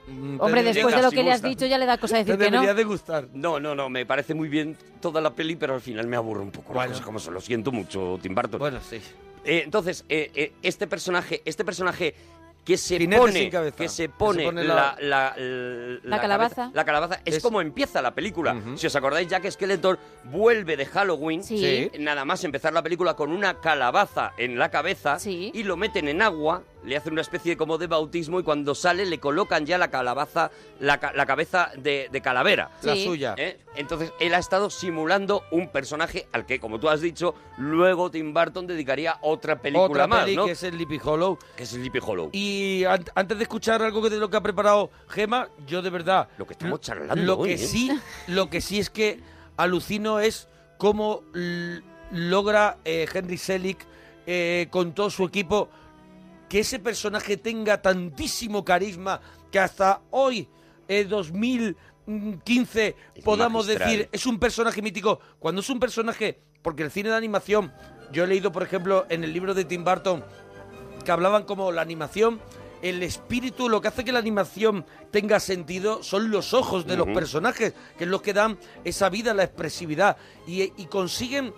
Mm, Hombre, después de lo que le has dicho ya le da cosa decir que no. debería de gustar. No, no, no, me parece muy bien toda la peli, pero al final me aburre un poco. Bueno. Las cosas como se lo siento mucho, Tim Burton. Bueno, sí. Eh, entonces, eh, eh, este personaje, este personaje que se Jinete pone, sin cabeza. que se Que se pone, pone la, la- la, la- La calabaza. cabeza- la calabaza es, Es- como empieza la película. Si os acordáis, Jack Skeletor vuelve de Halloween. Sí. Nada más empezar la película con una calabaza en la cabeza Sí. y lo meten en agua, le hacen una especie de como de bautismo y cuando sale le colocan ya la calabaza, la, ca- la cabeza de, de calavera. La Sí. suya. ¿eh? Entonces él ha estado simulando un personaje al que, como tú has dicho, luego Tim Burton dedicaría otra película Otra más, peli ¿no? que es el Sleepy Hollow. Que es Sleepy Hollow. Y an- antes de escuchar algo que de lo que ha preparado Gema, yo de verdad Lo que estamos charlando Lo hoy, que ¿eh? sí, lo que sí es que alucino es cómo l- logra eh, Henry Selick eh, con todo su equipo que ese personaje tenga tantísimo carisma que hasta hoy, eh, 2015, Es podamos magistral. decir es un personaje mítico. Cuando es un personaje, porque el cine de animación, yo he leído, por ejemplo, en el libro de Tim Burton, que hablaban como la animación, el espíritu, lo que hace que la animación tenga sentido son los ojos de los personajes, que es lo que dan esa vida, la expresividad. Y, y consiguen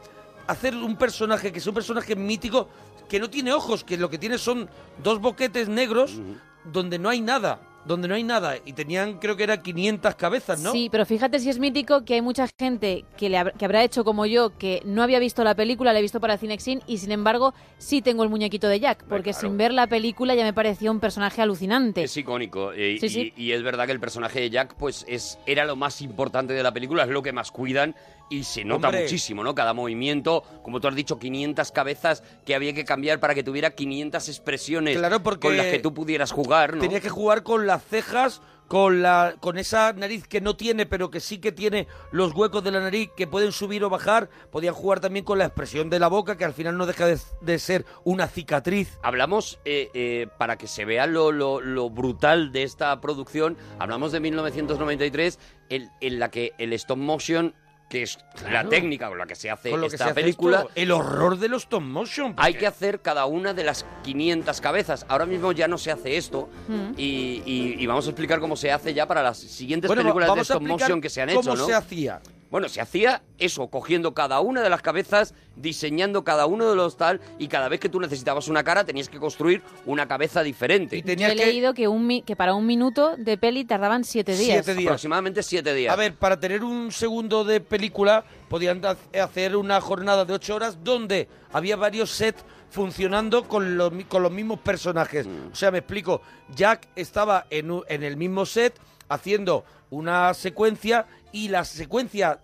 hacer un personaje que es un personaje mítico que no tiene ojos, que lo que tiene son dos boquetes negros donde no hay nada, donde no hay nada. Y tenían, creo que eran 500 cabezas, ¿no? Sí, pero fíjate si es mítico que hay mucha gente que, le que habrá hecho como yo, que no había visto la película, la he visto para Cinexin y sin embargo sí tengo el muñequito de Jack, porque claro. sin ver la película ya me pareció un personaje alucinante. Es icónico. eh, Sí, y, sí. y es verdad que el personaje de Jack, pues, es, era lo más importante de la película, es lo que más cuidan y se nota Hombre. muchísimo, ¿no? Cada movimiento, como tú has dicho, 500 cabezas que había que cambiar para que tuviera 500 expresiones Claro, porque con las que tú pudieras jugar, ¿no? Tenía que jugar con las cejas, con la con esa nariz que no tiene, pero que sí que tiene los huecos de la nariz que pueden subir o bajar. Podían jugar también con la expresión de la boca, que al final no deja de, de ser una cicatriz. Hablamos, eh, eh, para que se vea lo, lo- lo brutal de esta producción, hablamos de 1993, en, en la que el stop motion, que es la técnica con la que se hace Con lo que esta hace película, esto, el horror de los stop motion. hay que hacer cada una de las 500 cabezas. Ahora mismo ya no se hace esto Mm. y, y- y vamos a explicar cómo se hace ya para las siguientes Bueno, películas de stop motion que se han cómo hecho, ¿no? se hacía. Bueno, se hacía eso, cogiendo cada una de las cabezas, diseñando cada uno de los tal, y cada vez que tú necesitabas una cara tenías que construir una cabeza diferente. Y Yo tenías he que leído que, un mi- que para un minuto de peli tardaban siete días. Siete días. Aproximadamente siete días. A ver, para tener un segundo de película podían ha- hacer una jornada de ocho horas donde había varios sets funcionando con los, mi- con los mismos personajes. Mm. O sea, me explico. Jack estaba en, en el mismo set haciendo una secuencia y la secuencia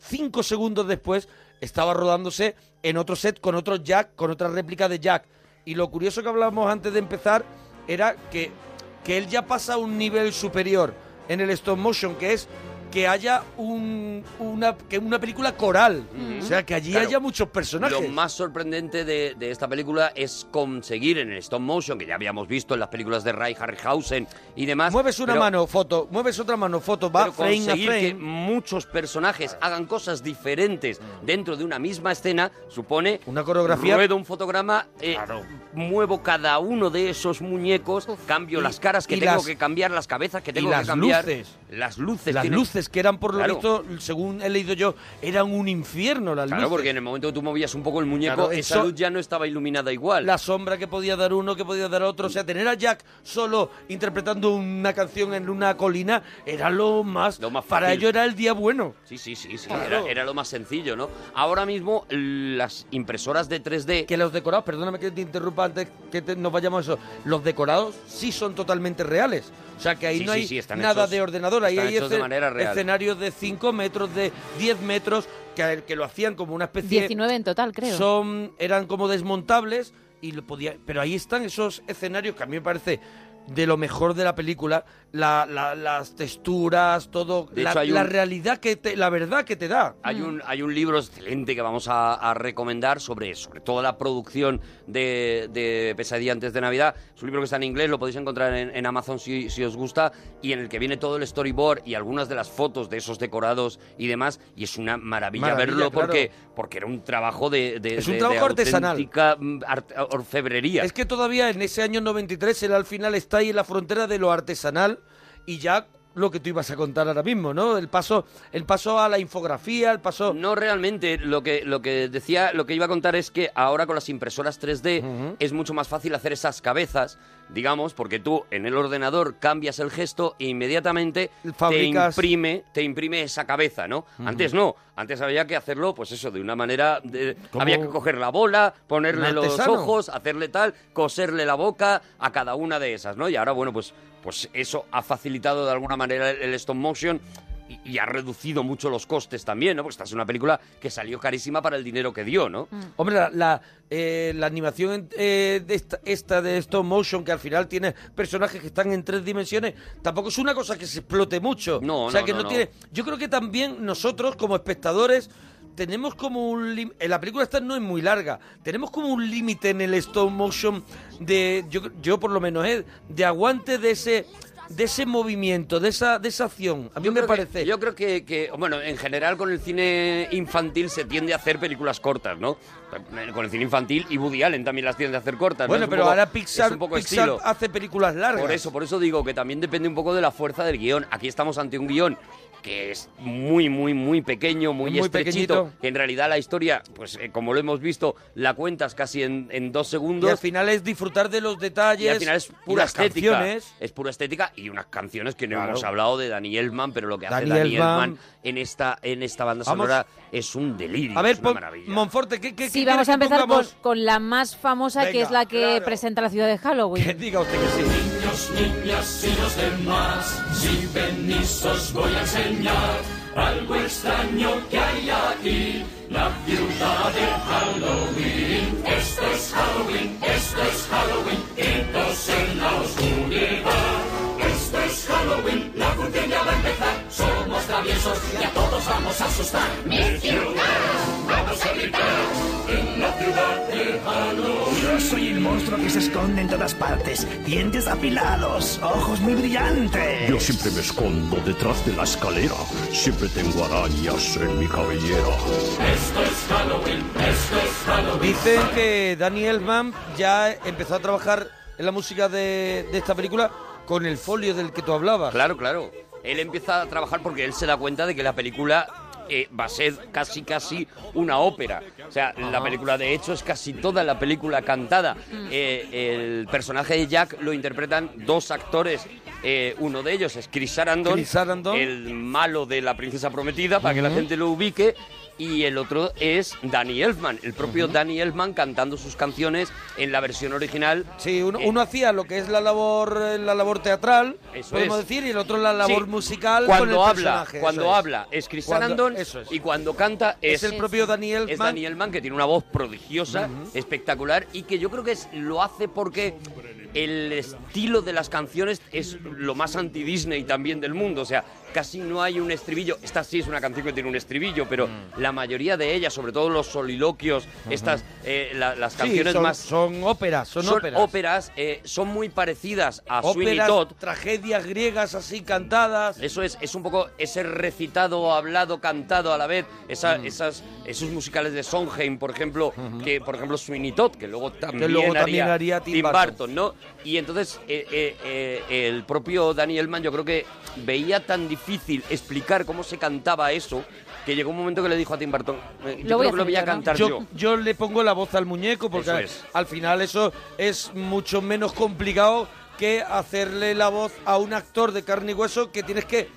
cinco segundos después estaba rodándose en otro set con otro Jack, con otra réplica de Jack. Y lo curioso que hablábamos antes de empezar era que, que él ya pasa a un nivel superior en el stop motion, que es que haya un, una, que una película coral. O sea, que allí Claro. haya muchos personajes. Lo más sorprendente de, de esta película es conseguir en el stop motion, que ya habíamos visto en las películas de Ray Harryhausen y demás. Mueves una pero- mano, foto, mueves otra mano, foto, va pero frame a conseguir que muchos personajes hagan cosas diferentes dentro de una misma escena supone Una coreografía. ruedo un fotograma eh, Claro. muevo cada uno de esos muñecos cambio Y- las caras que y tengo las- que cambiar las cabezas que y tengo las que cambiar luces. Las luces Las luces que eran por lo Claro. visto, según he leído yo, eran un infierno las Claro, luces. porque en el momento que tú movías un poco el muñeco, Claro, esa eso- luz ya no estaba iluminada igual. la sombra que podía dar uno, que podía dar otro. O sea, tener a Jack solo interpretando una canción en una colina era lo más. Lo más para fácil. ello era el día bueno. Sí, sí, sí, sí. Claro. Era, era lo más sencillo, ¿no? Ahora mismo las impresoras de 3D... Que los decorados, perdóname que te interrumpa antes que te- nos vayamos a eso, los decorados sí son totalmente reales. O sea, que ahí Sí, no sí, hay sí, están nada hechos- de ordenador, ahí hay de escenarios de 5 metros, de 10 metros, que, que lo hacían como una especie... 19 en total, creo. Son, eran como desmontables, y lo podía, pero ahí están esos escenarios que a mí me parece de lo mejor de la película, la- la- las texturas, todo, De la, hecho, hay la un- realidad que te, la verdad que te da. Hay un, hay un libro excelente que vamos a, a recomendar sobre, sobre toda la producción de, de Pesadilla antes de Navidad. Es un libro que está en inglés, lo podéis encontrar en, en Amazon si, si os gusta, y en el que viene todo el storyboard y algunas de las fotos de esos decorados y demás. Y es una maravilla, Maravilla, verlo claro. porque, porque era un trabajo de, de- Es un de- trabajo de artesanal. auténtica, mm, arte- orfebrería. Es que todavía en ese año 93 él al final está ahí en la frontera de lo artesanal y ya lo que tú ibas a contar ahora mismo, ¿no? El paso, el paso a la infografía, el paso... No realmente, lo que, lo que decía, lo que iba a contar es que ahora con las impresoras 3D es mucho más fácil hacer esas cabezas, digamos, porque tú en el ordenador cambias el gesto e inmediatamente Fabricas- te imprime, te imprime esa cabeza, ¿no? Antes no, antes había que hacerlo, pues eso, de una manera, de- había que coger la bola, ponerle los ojos, hacerle tal, coserle la boca a cada una de esas, ¿no? Y ahora, bueno, pues, pues eso ha facilitado de alguna manera el, el stop motion y, y ha reducido mucho los costes también, ¿no? Porque esta es una película que salió carísima para el dinero que dio, ¿no? Hombre, la, la, eh, la animación eh, de esta, esta de stop motion, que al final tiene personajes que están en tres dimensiones, tampoco es una cosa que se explote mucho. No, o sea, no, que no, no, no. tiene... Yo creo que también nosotros, como espectadores, tenemos como un... lim- La película esta no es muy larga. Tenemos como un límite en el stop motion de... Yo, yo por lo menos, ¿eh? De aguante de ese... De ese movimiento, de esa, de esa acción. A mí me que- parece. yo creo que, que, bueno, en general con el cine infantil se tiende a hacer películas cortas, ¿no? Con el cine infantil y Woody Allen también las tiende a hacer cortas. ¿no? bueno, pero poco- ahora Pixar, un poco Pixar hace películas largas. Por eso, por eso digo que también depende un poco de la fuerza del guion. Aquí estamos ante un guion que es muy, muy, muy pequeño, muy, Muy estrechito, pequeñito. que en realidad la historia, pues eh, como lo hemos visto, la cuentas casi en, en dos Y segundos. al final es disfrutar de los detalles. Y al final es y pura estética. canciones. Es pura estética y unas canciones que no Claro. hemos hablado de Dani Elfman, pero lo que hace Dani Dani Elfman. Elfman en esta, en esta banda Vamos. sonora es un delirio. A ver, es una maravilla. Monforte, ¿qué, qué Sí, qué vamos a que empezar con, pongamos? con la más famosa, que Venga, es la que claro. presenta la ciudad de Halloween. Que diga usted que sí. Niños, niñas y los demás, si venís os voy a enseñar algo extraño que hay aquí, la ciudad de Halloween. Esto es Halloween, esto es Halloween, gritos en la oscuridad. Esto es Halloween, la ya va a empezar, somos traviesos y a todos vamos a asustar. Mi ciudad, vamos a gritar en la ciudad de Halloween. Yo soy el monstruo que se esconde en todas partes. Dientes afilados, ojos muy brillantes. Yo siempre me escondo detrás de la escalera. Siempre tengo arañas en mi cabellera. Esto es Halloween, esto es Halloween. Dicen que Danny Elfman ya empezó a trabajar en la música de, de esta película con el folio del que tú hablabas. Claro, claro. Él empieza a trabajar porque él se da cuenta de que la película eh, va a ser casi, casi una ópera. O sea, la película de hecho es casi toda la película cantada. Eh, el personaje de Jack lo interpretan dos actores. Eh, uno de ellos es Chris Sarandon, Chris Sarandon. el malo de La Princesa Prometida, para que la gente lo ubique. Y el otro es Danny Elfman, el propio Danny Elfman cantando sus canciones en la versión original. Sí, uno, Eh, uno hacía lo que es la labor eh, la labor teatral, Eso podemos es. decir, y el otro la labor Sí, musical cuando con el habla personaje, cuando eso es. habla es Sarandon eso es. y cuando canta es, Es el propio Danny Elfman. es Danny Elfman que tiene una voz prodigiosa espectacular y que yo creo que es, lo hace porque el estilo de las canciones es lo más anti Disney también del mundo o sea casi no hay un estribillo esta sí es una canción que tiene un estribillo pero Mm. la mayoría de ellas sobre todo los soliloquios estas eh, la- las Sí, canciones son, más son óperas, son, óperas. eh, son muy parecidas a Sweeney Óperas, Todd tragedias griegas así cantadas. eso es, es un poco ese recitado, hablado, cantado a la vez. Esa, esas, esos musicales de Sondheim, por ejemplo, que por ejemplo Sweeney Todd, que luego también, luego haría, también haría Tim Tim Burton. Burton, ¿no? Y entonces eh, eh, eh, el propio Danny Elman yo creo que veía tan difícil explicar cómo se cantaba eso que llegó un momento que le dijo a Tim Burton, eh, yo Lo voy creo a que lo voy a hacer yo, ¿no? cantar yo, yo. yo le pongo la voz al muñeco porque Eso es. al final eso es mucho menos complicado que hacerle la voz a un actor de carne y hueso que tienes que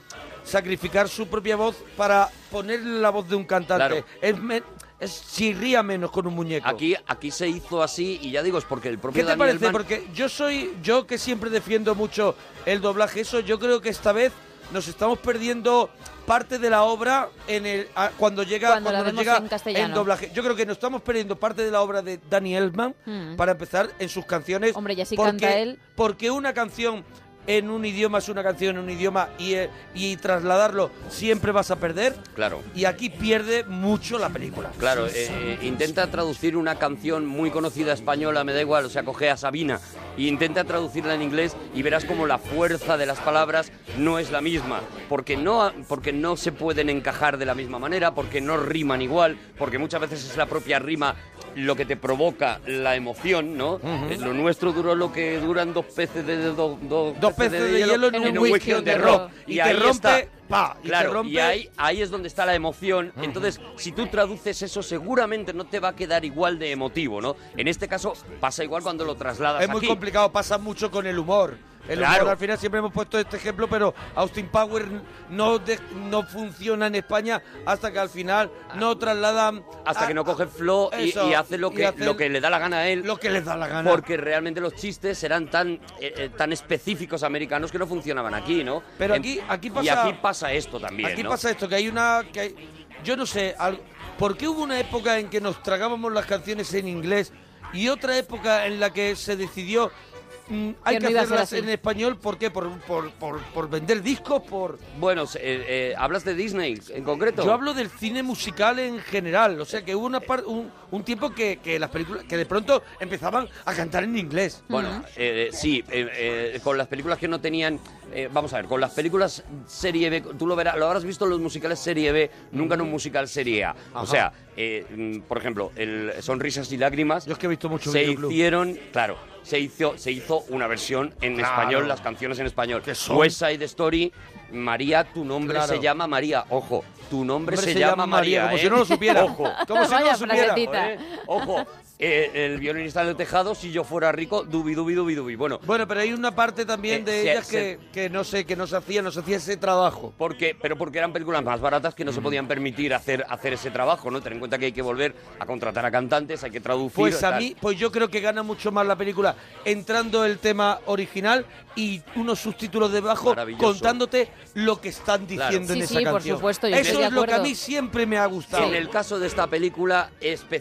sacrificar su propia voz para ponerle la voz de un cantante. Claro. Es, me- es chirría menos con un muñeco. Aquí, aquí se hizo así y ya digo, es porque el propio ¿Qué te Danny parece? Elfman- Porque yo soy, yo que siempre defiendo mucho el doblaje, eso yo creo que esta vez nos estamos perdiendo parte de la obra en el a- cuando llega Cuando nos llega en doblaje. Yo creo que nos estamos perdiendo parte de la obra de Danny Elfman Mm. para empezar en sus canciones. Hombre, ya si porque, canta él. Porque una canción en un idioma es una canción en un idioma y, eh, y trasladarlo siempre vas a perder. Claro. Y aquí pierde mucho la película. Claro, eh, intenta traducir una canción muy conocida española, me da igual, o sea, coge a Sabina intenta traducirla en inglés y verás como la fuerza de las palabras no es la misma, porque no, porque no se pueden encajar de la misma manera, porque no riman igual, porque muchas veces es la propia rima lo que te provoca la emoción, ¿no? Eh, Lo nuestro duró lo que duran dos peces de, de- do- do- Dos peces de hielo en un whisky on the rock. rock. Y, Y te ahí rompe, está. pa, y te claro, rompe- y ahí, ahí es donde está la emoción. Entonces, si tú traduces eso, seguramente no te va a quedar igual de emotivo, ¿no? En este caso, pasa igual cuando lo trasladas Es muy aquí. complicado, pasa mucho con el humor. El Claro. humor al final siempre hemos puesto este ejemplo, pero Austin Power no, de- no funciona en España hasta que al final no trasladan... Hasta a- que no coge flow y, y hace lo y que, hace lo que le da la gana a él. lo que les da la gana. Porque realmente los chistes serán tan, eh, eh, tan específicos americanos que no funcionaban aquí, ¿no? Pero aquí- aquí Y pasa- aquí pasa esto también, Aquí ¿no? pasa esto, que hay una... Que hay- yo no sé, ¿por qué hubo una época en que nos tragábamos las canciones en inglés y otra época en la que se decidió... mm, hay Que que, no hacerlas en español, ¿por qué? Por, por, por, por vender discos, por... Bueno, se- eh, eh, ¿hablas de Disney en concreto? Yo hablo del cine musical en general, o sea que hubo una par- un, un tiempo que, que las películas que de pronto empezaban a cantar en inglés. Bueno, eh, sí, eh, eh, con las películas que no tenían... eh, vamos a ver, con las películas serie B, tú lo verás, lo habrás visto en los musicales serie B, nunca en un musical serie A. O sea, eh, mm, por ejemplo, el Sonrisas y Lágrimas Yo es que he visto mucho se hicieron, claro, se hizo, se hizo una versión en Claro. español, las canciones en español. West Side Story, María, tu nombre Claro. se llama María. Ojo, tu nombre, se, llama María. como ¿eh? si no lo supiera. Ojo. Como si no Vaya lo supiera. ¿eh? Ojo, eh, el violinista del tejado, si yo fuera rico, dubi, dubi, dubi, dubi. Bueno, Bueno, pero hay una parte también Eh, de se- ellas se- que, que no sé, que no se hacía, no se hacía ese trabajo. porque, pero porque eran películas más baratas que no Mm. se podían permitir hacer, hacer ese trabajo, ¿no? Ten en cuenta que hay que volver a contratar a cantantes, hay que traducir. Pues a tal. mí, pues yo creo que gana mucho más la película entrando el tema original y unos subtítulos debajo contándote lo que están Claro. diciendo en Sí, esa sí, por canción. supuesto, yo Eso es lo que a mí siempre me ha gustado. En el caso de esta película,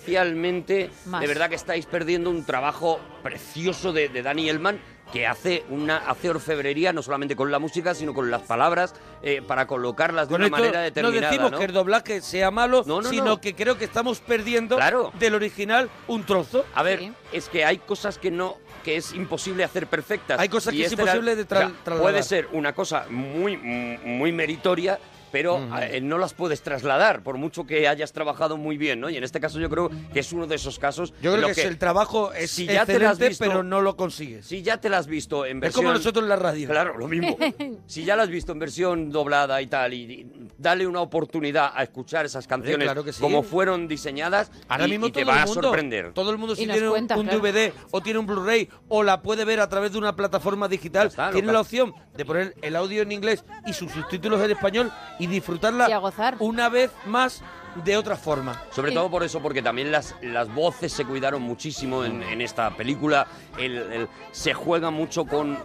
especialmente, Más. de verdad que estáis perdiendo un trabajo precioso de, de Danny Elman que hace una hace orfebrería no solamente con la música sino con las palabras eh, para colocarlas de Con una esto manera no determinada decimos ¿no? que el doblaje sea malo, No, no, sino no. que creo que estamos perdiendo Claro. del original un trozo. A ver, Sí. es que hay cosas que no que es imposible hacer perfectas. Hay cosas Y que es este imposible de tra- trasladar. Puede ser una cosa muy muy meritoria, pero eh, no las puedes trasladar por mucho que hayas trabajado muy bien, ¿no? Y en este caso yo creo que es uno de esos casos. Yo en creo lo que, es el trabajo es si ya te excelente, visto- pero no lo consigues. Si ya te la has visto en es versión... como nosotros en la radio. Claro, lo mismo. si ya la has visto en versión doblada y tal, y, y dale una oportunidad a escuchar esas canciones claro que sí. como fueron diseñadas Ahora y, mismo y te va a sorprender. Todo el mundo si tiene un- cuentas, un, claro. DVD o tiene un Blu-ray o la puede ver a través de una plataforma digital, está, tiene la que- opción de poner el audio en inglés y sus subtítulos en español y disfrutarla Y a gozar. una vez más de otra forma. Sobre Sí. todo por eso, porque también las, las voces se cuidaron muchísimo en, en esta película. El- el- se juega mucho con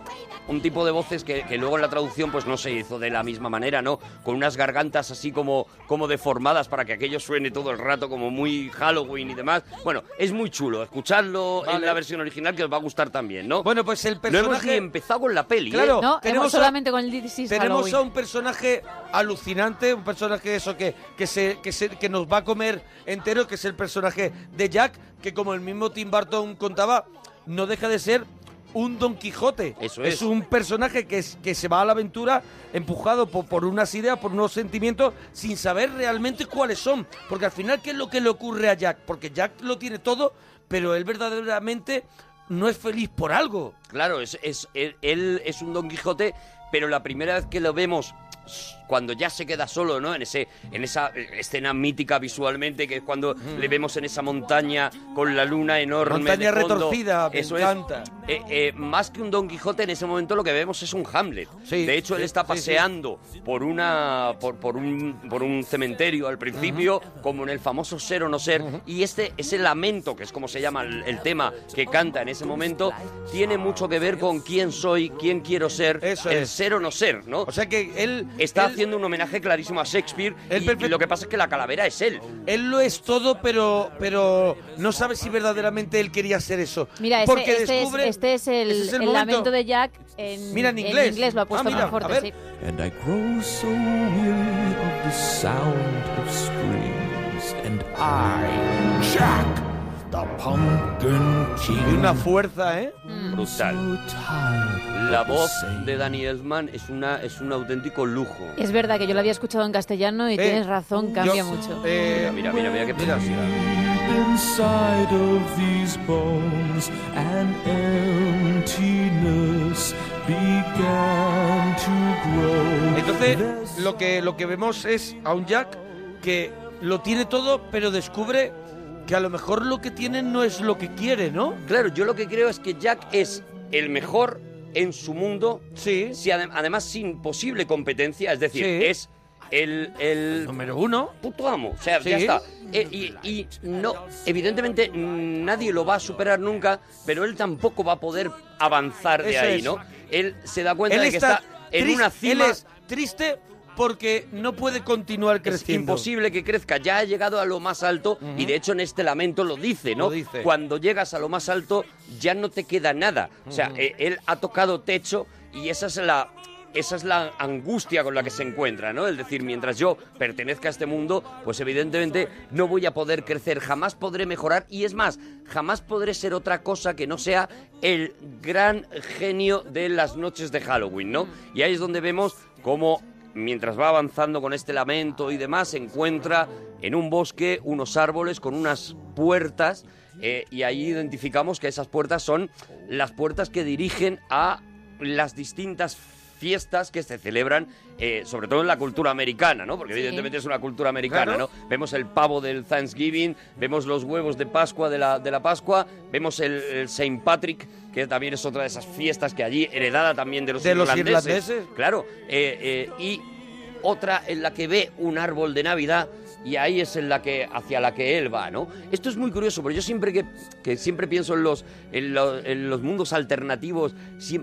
un tipo de voces que, que luego en la traducción pues no se hizo de la misma manera, ¿no? Con unas gargantas así como, como deformadas para que aquello suene todo el rato como muy Halloween y demás. Bueno, es muy chulo. Escuchadlo en la versión original que os va a gustar también, ¿no? Bueno, pues el no hemos ni personaje... empezado con la peli, ¿eh? Claro. No, tenemos a- solamente con el This is Tenemos Halloween. a un personaje alucinante, un personaje eso que, que, se, que, se- que nos va a comer entero, que es el personaje de Jack, que como el mismo Tim Burton contaba, no deja de ser un Don Quijote. Eso es. Es un personaje que, es- que se va a la aventura empujado por, por unas ideas, por unos sentimientos, sin saber realmente cuáles son. Porque al final, ¿qué es lo que le ocurre a Jack? Porque Jack lo tiene todo, pero él verdaderamente no es feliz por algo. Claro, es, es, él, él es un Don Quijote, pero la primera vez que lo vemos cuando ya se queda solo, ¿no? En ese en esa escena mítica visualmente que es cuando le vemos en esa montaña con la luna enorme Montaña de fondo. retorcida, me Eso encanta. Es, eh, eh, más que un Don Quijote en ese momento lo que vemos es un Hamlet. Sí, de hecho él sí, está sí, sí. paseando por una por, por un por un cementerio al principio como en el famoso ser o no ser y este ese lamento que es como se llama el, el tema que canta en ese momento tiene mucho que ver con quién soy, quién quiero ser, Eso el es. ser o no ser, ¿no? O sea que él Está él- haciendo un homenaje clarísimo a Shakespeare Él y, perfecto- y lo que pasa es que la calavera es él. Él lo es todo, pero, pero no sabe si verdaderamente él quería ser eso. Mira, este, Porque este descubre, es, este es el, ese es el el lamento de Jack en, Mira, en inglés. lo ha puesto Ah, mira, más fuerte, sí. And I grow so weary of the sound of strings, and I, Jack, Y una fuerza, ¿eh? Brutal. so tired La voz de Danny Elfman es una es un auténtico lujo. Es verdad que yo lo había escuchado en castellano y Eh, tienes razón, cambia yo- mucho. eh, Mira, mira, mira qué preciosidad. Inside of these bones, an emptiness began to grow. Entonces, lo que, lo que vemos es a un Jack que lo tiene todo, pero descubre que a lo mejor lo que tiene no es lo que quiere, ¿no? Claro, yo lo que creo es que Jack es el mejor en su mundo, Sí. si adem- además sin posible competencia, es decir, Sí. es el, el Número uno. puto amo, o sea, Sí. ya está. Eh, y, y no, evidentemente mm, nadie lo va a superar nunca, pero él tampoco va a poder avanzar de Eso ahí, es. ¿no? Él se da cuenta Él de que está, está en una cima. Él es triste porque no puede continuar Es creciendo. imposible que crezca, ya ha llegado a lo más alto y de hecho en este lamento lo dice, ¿no? Lo dice. Cuando llegas a lo más alto ya no te queda nada. O sea, eh, él ha tocado techo y esa es la esa es la angustia con la que se encuentra, ¿no? Es decir, mientras yo pertenezca a este mundo, pues evidentemente no voy a poder crecer, jamás podré mejorar y es más, jamás podré ser otra cosa que no sea el gran genio de las noches de Halloween, ¿no? Y ahí es donde vemos cómo mientras va avanzando con este lamento y demás, se encuentra en un bosque unos árboles con unas puertas eh, y ahí identificamos que esas puertas son las puertas que dirigen a las distintas fiestas que se celebran, eh, sobre todo en la cultura americana, ¿no? Porque Sí. evidentemente es una cultura americana, Claro. ¿no? Vemos el pavo del Thanksgiving, vemos los huevos de Pascua de la, de la Pascua, vemos el, el Saint Patrick, que también es otra de esas fiestas que allí, heredada también de los De los irlandeses. Claro, eh, eh, y otra en la que ve un árbol de Navidad y ahí es en la que hacia la que él va, ¿no? Esto es muy curioso, porque yo siempre que, que siempre pienso en los en, lo- en los mundos alternativos,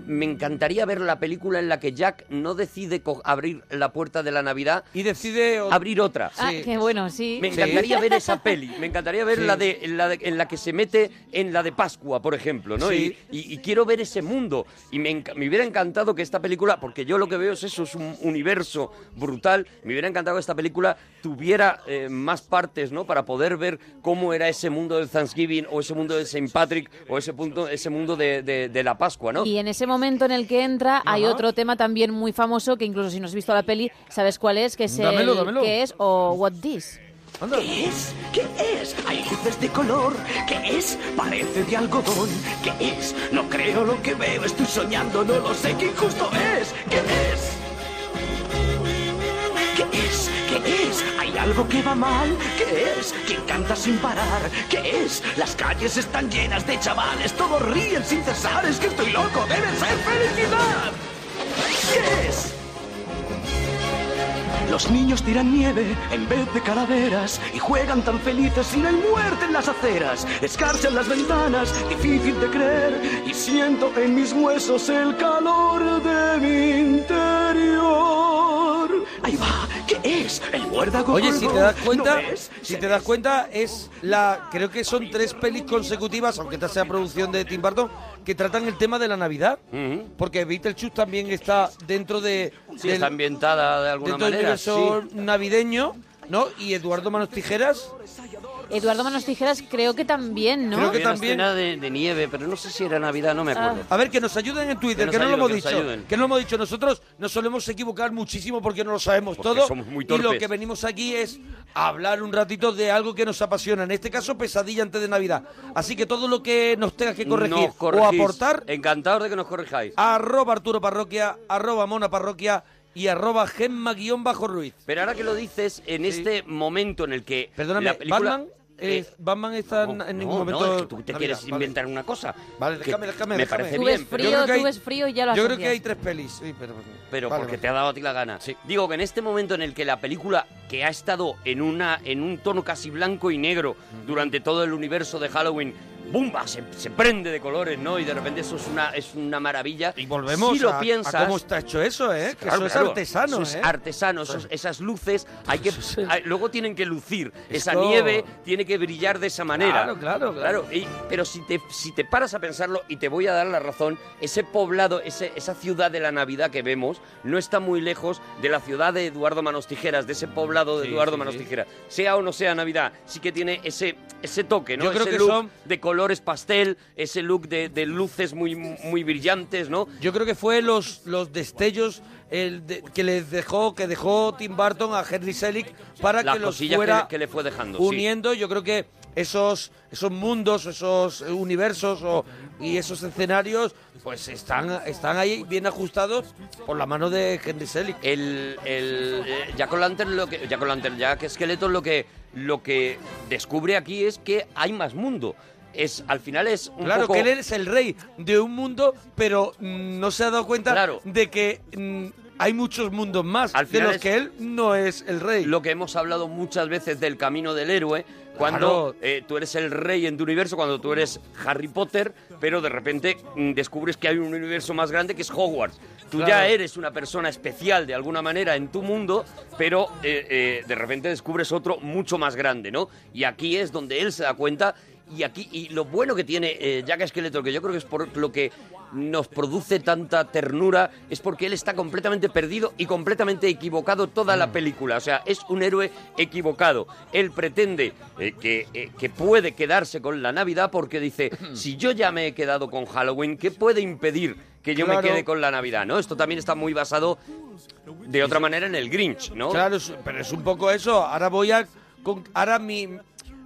me encantaría ver la película en la que Jack no decide abrir la puerta de la Navidad, Y decide... abrir otra. Ah, Sí. qué bueno, sí. Me encantaría ver esa peli, me encantaría ver Sí. la, de, en la de- en la que se mete en la de Pascua, por ejemplo, ¿no? Sí. Y, y- y quiero ver ese mundo. Y me, me hubiera encantado que esta película, porque yo lo que veo es eso, es un universo brutal, me hubiera encantado que esta película tuviera eh, más partes, ¿no? Para poder ver cómo era ese mundo del Thanksgiving, o ese mundo de St. Patrick, o ese, punto, ese mundo de, de- de la Pascua, ¿no? Y en ese momento en el que entra hay Ajá. otro tema también muy famoso que incluso si no has visto la peli sabes cuál es, que es Dámelo, el dámelo. que es o What This. Anda. ¿Qué es? ¿Qué es? Hay luces de color. ¿Qué es? Parece de algodón. ¿Qué es? No creo lo que veo. Estoy soñando. No lo sé. ¿Qué injusto es? ¿Qué es? Algo que va mal? ¿Qué es? ¿Quién canta sin parar? ¿Qué es? Las calles están llenas de chavales. Todos ríen sin cesar. Es que estoy loco. Debe ser felicidad. ¿Qué es? Los niños tiran nieve en vez de calaveras y juegan tan felices y no hay muerte en las aceras. Escarcha en las ventanas, difícil de creer y siento en mis huesos el calor de mi interior. Ahí va, ¿qué es? El muérdago Oye, si te das cuenta, si te das cuenta, es la. Creo que son tres pelis consecutivas, aunque esta sea producción de Tim Burton, que tratan el tema de la Navidad. Ujú. Porque Beetlejuice también está dentro de. Sí, del- está ambientada de alguna dentro del manera, sí. universo navideño, ¿no? Y Eduardo Manos Tijeras Eduardo Manos Tijeras creo que también, ¿no? Creo que una también- escena de, de nieve, pero no sé si era Navidad, no me acuerdo. A ver, que nos ayuden en Twitter, Que no lo hemos que dicho. ayuden. Que no lo hemos dicho. Nosotros nos solemos equivocar muchísimo porque no lo sabemos Porque todo. somos muy y lo torpes. que venimos aquí es a hablar un ratito de algo que nos apasiona. En este caso, pesadilla antes de Navidad. Así que todo lo que nos tengas que corregir o aportar, Encantados de que nos corrijáis. arroba Arturo Parroquia, arroba Mona Parroquia y arroba Gemma guion bajo Ruiz. Pero ahora que lo dices, en este momento en el que Perdóname, la película... Batman, eh, Batman está en- no, en ningún no, momento. no, es que tú te Navidad, quieres vale. inventar una cosa. Vale, déjame, déjame, Me déjame. parece Tú bien, ves Yo frío, creo que tú hay- ves frío y ya lo Yo creo que hay tres pelis. Sí, pero, pero vale, porque vale. te ha dado a ti la gana. Digo que en este momento en el que la película, que ha estado en una en un tono casi blanco y negro durante todo el universo de Halloween, ¡bumba! Se, se prende de colores, ¿no? Y de repente eso es una, es una maravilla. Y volvemos si lo a, a piensas, cómo está hecho eso, ¿eh? Que Claro, eso es claro, artesano, eso es ¿eh? artesano, esos- esas luces hay que hay- luego tienen que lucir, esa nieve tiene que brillar de esa manera. Claro, claro, claro. y- pero si te si te paras a pensarlo y te voy a dar la razón, ese poblado, ese, esa ciudad de la Navidad que vemos no está muy lejos de la ciudad de Eduardo Manos Tijeras, de ese poblado de Sí, Eduardo sí, Manos sí. Tijeras. Sea o no sea Navidad, sí que tiene ese ese toque, ¿no? Yo creo ese que look son- de colores pastel, ese look de, de luces muy muy brillantes, ¿no? Yo creo que fue los, los destellos el de- que les dejó que dejó Tim Burton a Henry Selick para que los fuera que, le- que le fue dejando. sí. uniendo. Yo creo que esos esos mundos, esos universos o- y esos escenarios, pues están están ahí bien ajustados por la mano de Henry Selick. el, el eh, Jack O'Lantern lo que Jack O'Lantern, Jack Skeleton lo que lo que descubre aquí es que hay más mundo. Es al final es un Claro poco que él es el rey de un mundo, pero mm, no se ha dado cuenta Claro. de que mm, hay muchos mundos más Al de final los es- que él no es el rey. lo que hemos hablado muchas veces del camino del héroe, cuando Claro. eh, tú eres el rey en tu universo, cuando tú eres Harry Potter, pero de repente mm, descubres que hay un universo más grande que es Hogwarts. Tú ya eres una persona especial de alguna manera en tu mundo, pero eh, eh, de repente descubres otro mucho más grande, ¿no? Y aquí es donde él se da cuenta. Y aquí y lo bueno que tiene eh, Jack Skeletor, que yo creo que es por lo que nos produce tanta ternura, es porque él está completamente perdido y completamente equivocado toda la película. O sea, es un héroe equivocado. Él pretende eh, que, eh, que puede quedarse con la Navidad porque dice, si yo ya me he quedado con Halloween, ¿qué puede impedir que yo me quede con la Navidad? ¿no? Esto también está muy basado de otra manera en el Grinch, ¿no? Claro, pero es un poco eso. Ahora voy a. con- ahora mi,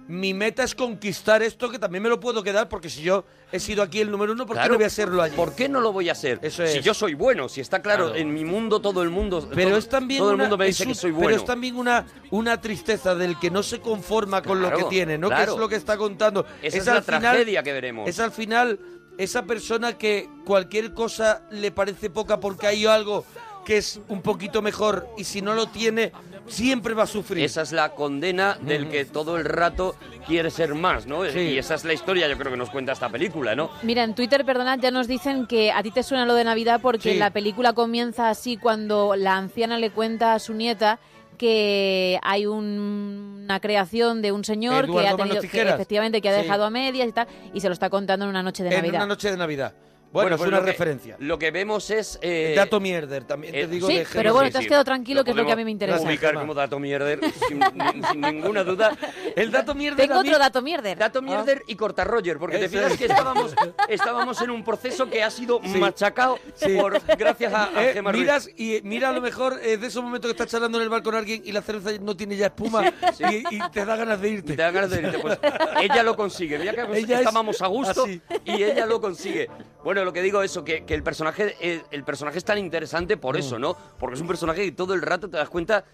mi meta es conquistar esto, que también me lo puedo quedar, porque si yo he sido aquí el número uno, ¿por qué Claro. no voy a serlo allí? ¿Por qué no lo voy a hacer? Eso Si es. yo soy bueno, si está claro, Claro. en mi mundo todo el mundo... Pero todo, es también todo el una, mundo me es dice un- que soy pero bueno. es también una, una tristeza del que no se conforma con lo que tiene, ¿no? Que es lo que está contando. Esa es la final- tragedia que veremos. Es al final esa persona que cualquier cosa le parece poca porque hay algo que es un poquito mejor y si no lo tiene siempre va a sufrir. Esa es la condena del que todo el rato quiere ser más, ¿no? Sí. Y esa es la historia, yo creo que nos cuenta esta película, ¿no? Mira, en Twitter, perdonad, ya nos dicen que a ti te suena lo de Navidad porque Sí. la película comienza así cuando la anciana le cuenta a su nieta que hay un- una creación de un señor que ha tenido, que efectivamente que ha Sí. dejado a medias y tal, y se lo está contando en una noche de en Navidad. una noche de Navidad. Bueno, es pues una lo que- referencia. Lo que vemos es... eh, Dato mierder, también te eh, digo Sí, de pero bueno, te has quedado tranquilo, que es lo que a mí me podemos interesa. ubicar como dato mierder, sin, ni- sin ninguna duda. El dato mierder Tengo otro dato mierder. Dato mierder y corta Roger, porque te Eso fijas es. que estábamos, estábamos en un proceso que ha sido Sí. machacado Sí. por, gracias a, a Eh, Gemma Ruiz. miras y mira a lo mejor es de esos momentos que estás charlando en el bar con alguien y la cerveza no tiene ya espuma y, y te da ganas de irte. Y te da ganas de irte. Pues ella lo consigue. Mira que Ella es estábamos a gusto así. y ella lo consigue. Bueno, lo que digo es eso, que, que el personaje eh, el personaje es tan interesante por Mm. eso, ¿no? Porque es un personaje que todo el rato te das cuenta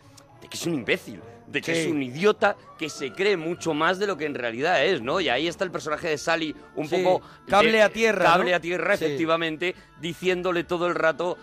de que es un imbécil, de que Sí. es un idiota que se cree mucho más de lo que en realidad es, ¿no? Y ahí está el personaje de Sally un Sí, poco... cable de- a tierra, Cable ¿no? a tierra, Sí. efectivamente, diciéndole todo el rato...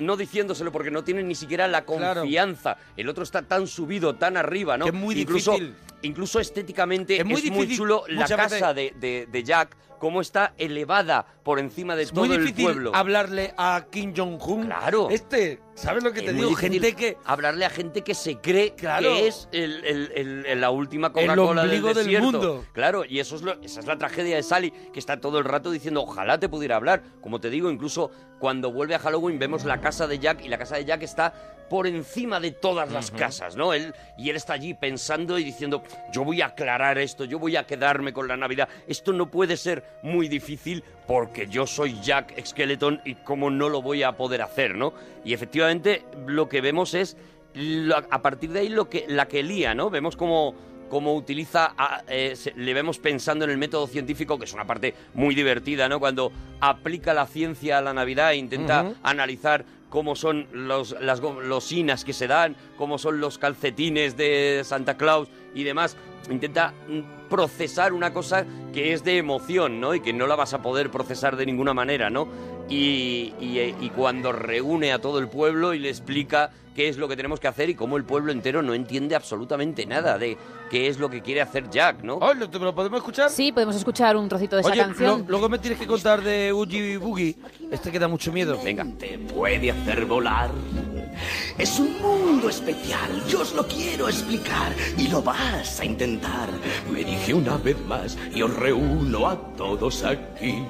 No diciéndoselo porque no tiene ni siquiera la Claro. confianza. El otro está tan subido, tan arriba, ¿no? Que es muy incluso, difícil. Incluso estéticamente Es es muy chulo la casa de, de- de Jack, cómo está elevada por encima de Es todo muy el pueblo. hablarle a Kim Jong-un. Claro. Este, ¿sabes lo que Es te digo? difícil Gente que hablarle a gente que se cree Claro. que es el- el- el- la última Coca-Cola del del mundo. Claro, y eso es lo- esa es la tragedia de Sally, que está todo el rato diciendo, ojalá te pudiera hablar. Como te digo, incluso cuando vuelve a Halloween vemos la casa de Jack y la casa de Jack está por encima de todas las casas, ¿no? Él, y él está allí pensando y diciendo, yo voy a aclarar esto, yo voy a quedarme con la Navidad. Esto no puede ser muy difícil porque yo soy Jack Skeleton y cómo no lo voy a poder hacer, ¿no? Y efectivamente lo que vemos es, a partir de ahí, lo que, la que lía, ¿no? Vemos como cómo utiliza, a- eh, le vemos pensando en el método científico, que es una parte muy divertida, ¿no? Cuando aplica la ciencia a la Navidad e intenta analizar cómo son los, las go- los inas que se dan, cómo son los calcetines de Santa Claus y demás. Intenta mm, procesar una cosa que es de emoción, ¿no? Y que no la vas a poder procesar de ninguna manera, ¿no? Y, y, eh, y cuando reúne a todo el pueblo y le explica qué es lo que tenemos que hacer y cómo el pueblo entero no entiende absolutamente nada de qué es lo que quiere hacer Jack, ¿no? Oh, ¿lo, ¿Lo podemos escuchar? Sí, podemos escuchar un trocito de esa Oye, canción. lo- luego me tienes que contar de Oogie Boogie. Este que da mucho miedo. Venga. Te puede hacer volar. Es un mundo especial, yo os lo quiero explicar y lo vas a intentar. Me dije una vez más y os reúno a todos aquí.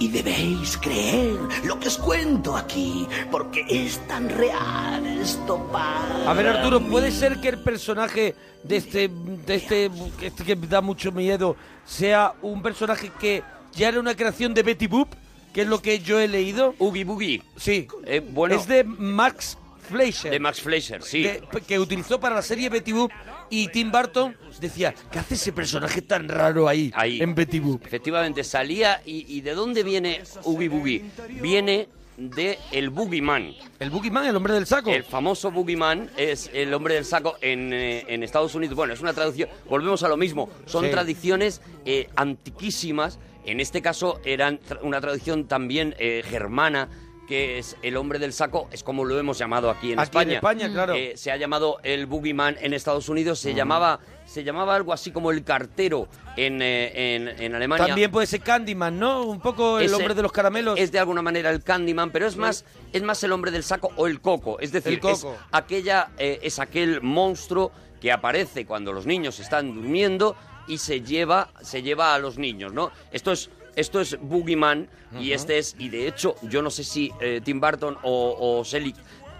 Y debéis creer lo que os cuento aquí, porque es tan real esto para A ver, Arturo, mí. ¿puede ser que el personaje de este, de este, que este que da mucho miedo sea un personaje que ya era una creación de Betty Boop, que es lo que yo he leído? Oogie Boogie. Sí. Eh, bueno, Es de Max Fleischer. de Max Fleischer, sí. de- que utilizó para la serie Betty Boop y Tim Burton decía, ¿qué hace ese personaje tan raro ahí, Ahí. en Betty Boop? Efectivamente, salía y, y ¿de dónde viene Oogie Boogie? Viene de el Boogeyman. El Boogeyman, el hombre del saco. El famoso Boogeyman es el hombre del saco en, eh, en Estados Unidos. Bueno, es una traducción. Volvemos a lo mismo. Son Sí. tradiciones eh, antiquísimas. En este caso, eran tra- una tradición también eh, germana que es el hombre del saco, es como lo hemos llamado aquí en Aquí España. en España, claro. Eh, se ha llamado el Boogeyman en Estados Unidos, se llamaba se llamaba algo así como el cartero en, eh, en, en Alemania. También puede ser Candyman, ¿no? Un poco el hombre de los caramelos. Es de alguna manera el Candyman, pero es más, es más el hombre del saco o el coco. Es decir, coco. es aquella, eh, es aquel monstruo que aparece cuando los niños están durmiendo y se lleva, se lleva a los niños, ¿no? Esto es, esto es Boogeyman y este es, y de hecho, yo no sé si eh, Tim Burton o, o Selig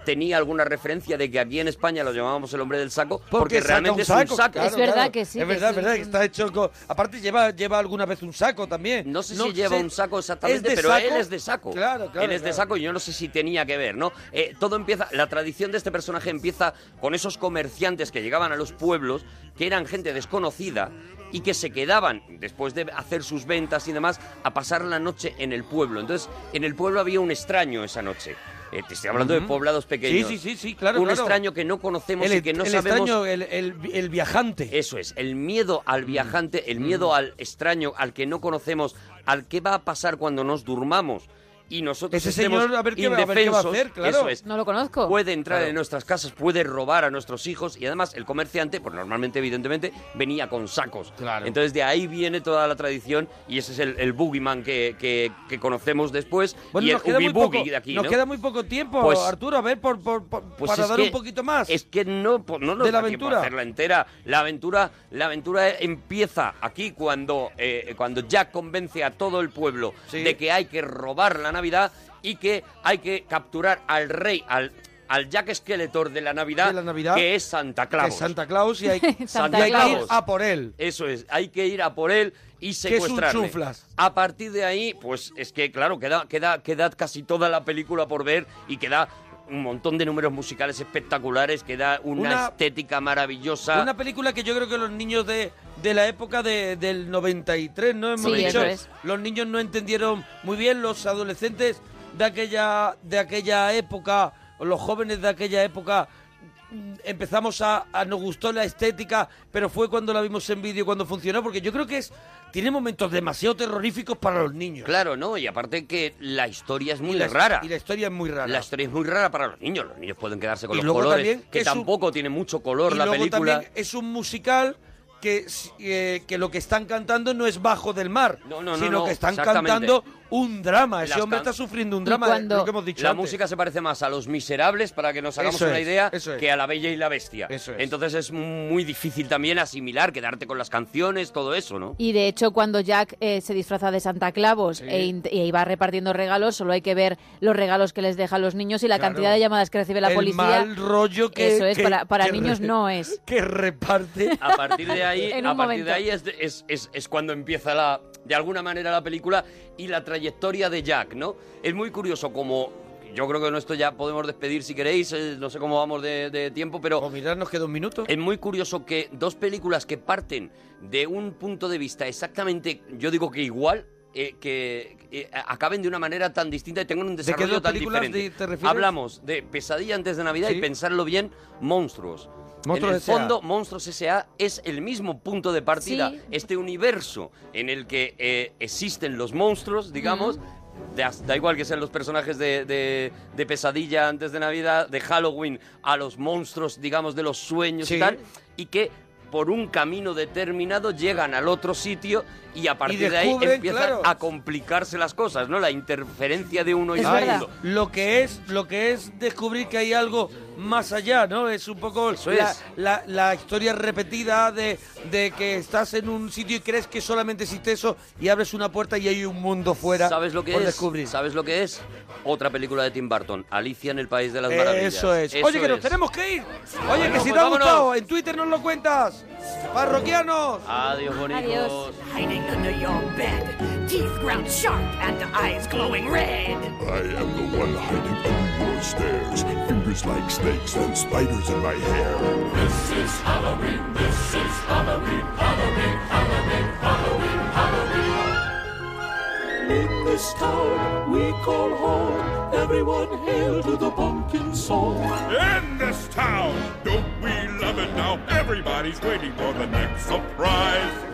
tenía alguna referencia de que aquí en España lo llamábamos el hombre del saco porque, saca realmente es un saco. claro, Es verdad claro. que sí, Es que verdad, es verdad, un- que está hecho con... Aparte lleva, lleva alguna vez un saco también. No sé si lleva un saco exactamente, ¿Es de pero saco? él es de saco. Claro, claro. Él es de saco y yo no sé si tenía que ver, ¿no? Eh, todo empieza, la tradición de este personaje empieza con esos comerciantes que llegaban a los pueblos, que eran gente desconocida y que se quedaban, después de hacer sus ventas y demás, a pasar la noche en el pueblo. Entonces, en el pueblo había un extraño esa noche. Eh, te estoy hablando de poblados pequeños. Sí, sí, sí, sí, claro, Un claro. extraño que no conocemos El, y que no el sabemos... extraño, el, el- el viajante. Eso es, el miedo al viajante, el miedo al extraño, al que no conocemos, al que va a pasar cuando nos durmamos y nosotros Ese estemos señor, a ver qué- a ver qué va a indefensos, hacer, claro. Eso es. No lo conozco. Puede entrar Claro. en nuestras casas, puede robar a nuestros hijos y además el comerciante, pues normalmente, evidentemente, venía con sacos. Claro. Entonces de ahí viene toda la tradición y ese es el, el boogeyman que, que, que conocemos después Bueno, y el nos queda, muy oogie poco, boogie de aquí, nos ¿no? queda muy poco tiempo, Pues- Arturo. A ver, por, por- por- Pues para es dar que- un poquito más. Es que no, pues no nos De la da tiempo a aventura. hacerla entera. La aventura, la aventura empieza aquí cuando, eh, cuando Jack convence a todo el pueblo Sí. de que hay que robar la Navidad y que hay que capturar al rey, al, al Jack Skeletor de la Navidad, De la Navidad, que es Santa Que Claus. es Santa Claus y hay, Santa y hay que ir a por él. Eso es, hay que ir a por él y Que es un secuestrarle. chuflas. A partir de ahí, pues es que, claro, queda, queda, queda casi toda la película por ver y queda un montón de números musicales espectaculares, queda una, Una- estética maravillosa. Una película que yo creo que los niños de, de la época de- del 93, ¿no? Hemos Sí, dicho, es. los niños no entendieron muy bien, los adolescentes de aquella, de aquella época, o los jóvenes de aquella época, empezamos a, a- nos gustó la estética, pero fue cuando la vimos en vídeo cuando funcionó, porque yo creo que es tiene momentos demasiado terroríficos para los niños. Claro, ¿no? Y aparte que la historia es muy y la, rara. Y la historia es muy rara. La historia es muy rara para los niños. Los niños pueden quedarse con Y los luego colores, también que un- tampoco tiene mucho color y la luego película. también es un musical que, eh, que lo que están cantando no es bajo del mar, No, no, no, sino no, que están cantando un drama. Ese hombre está sufriendo un drama, es lo que hemos dicho la antes. música se parece más a Los Miserables, para que nos hagamos Eso una es, idea, eso es. que a La Bella y la Bestia. Eso es. Entonces es muy difícil también asimilar, quedarte con las canciones, todo eso, ¿no? Y de hecho, cuando Jack eh, se disfraza de Santa Clavos e, e va repartiendo regalos, solo hay que ver los regalos que les deja a los niños y la Claro. cantidad de llamadas que recibe la el policía. mal rollo que Eso es, que- para, para que niños no es. que reparte A partir de ahí, En a partir momento. de ahí es, es, es- es cuando empieza la, de alguna manera la película y la trayectoria de Jack, ¿no? Es muy curioso como yo creo que con esto ya podemos despedir si queréis, eh, no sé cómo vamos de, de tiempo, pero o mirad nos queda un minuto es muy curioso que dos películas que parten de un punto de vista exactamente, yo digo que igual, eh, que eh, acaben de una manera tan distinta y tengan un qué desarrollo dos tan diferente. de- te refieres? Hablamos de Pesadilla antes de Navidad Sí. y pensarlo bien, Monstruos. Monstruos en el fondo, Monstruos S.A. es el mismo punto de partida, Sí. este universo en el que eh, existen los monstruos, digamos, da, da igual que sean los personajes de, de- de Pesadilla antes de Navidad, de Halloween, a los monstruos, digamos, de los sueños Sí. y tal, y que por un camino determinado llegan al otro sitio y a partir de ahí empiezan claro. a complicarse las cosas, ¿no? La interferencia de uno y otro. lo que es lo que es descubrir que hay algo más allá, ¿no? Es un poco Eso la, es. la- la historia repetida de, de que estás en un sitio y crees que solamente existe eso y abres una puerta y hay un mundo fuera ¿Sabes lo que por es? descubrir. ¿Sabes lo que es? Otra película de Tim Burton, Alicia en el País de las Maravillas. Eso es. Eso Oye, que nos tenemos que ir. Oye, Bueno, que si pues te ha gustado, en Twitter nos lo cuentas. Parroquianos. Adiós, bonitos. Hiding under your bed, teeth ground sharp and eyes glowing red. I am the one hiding under your stairs. Fingers like snakes and spiders in my hair. This is Halloween, this is Halloween, Halloween, Halloween, Halloween, Halloween. In this town we call home, everyone hail to the pumpkin song. In this town, don't we love it now? Everybody's waiting for the next surprise.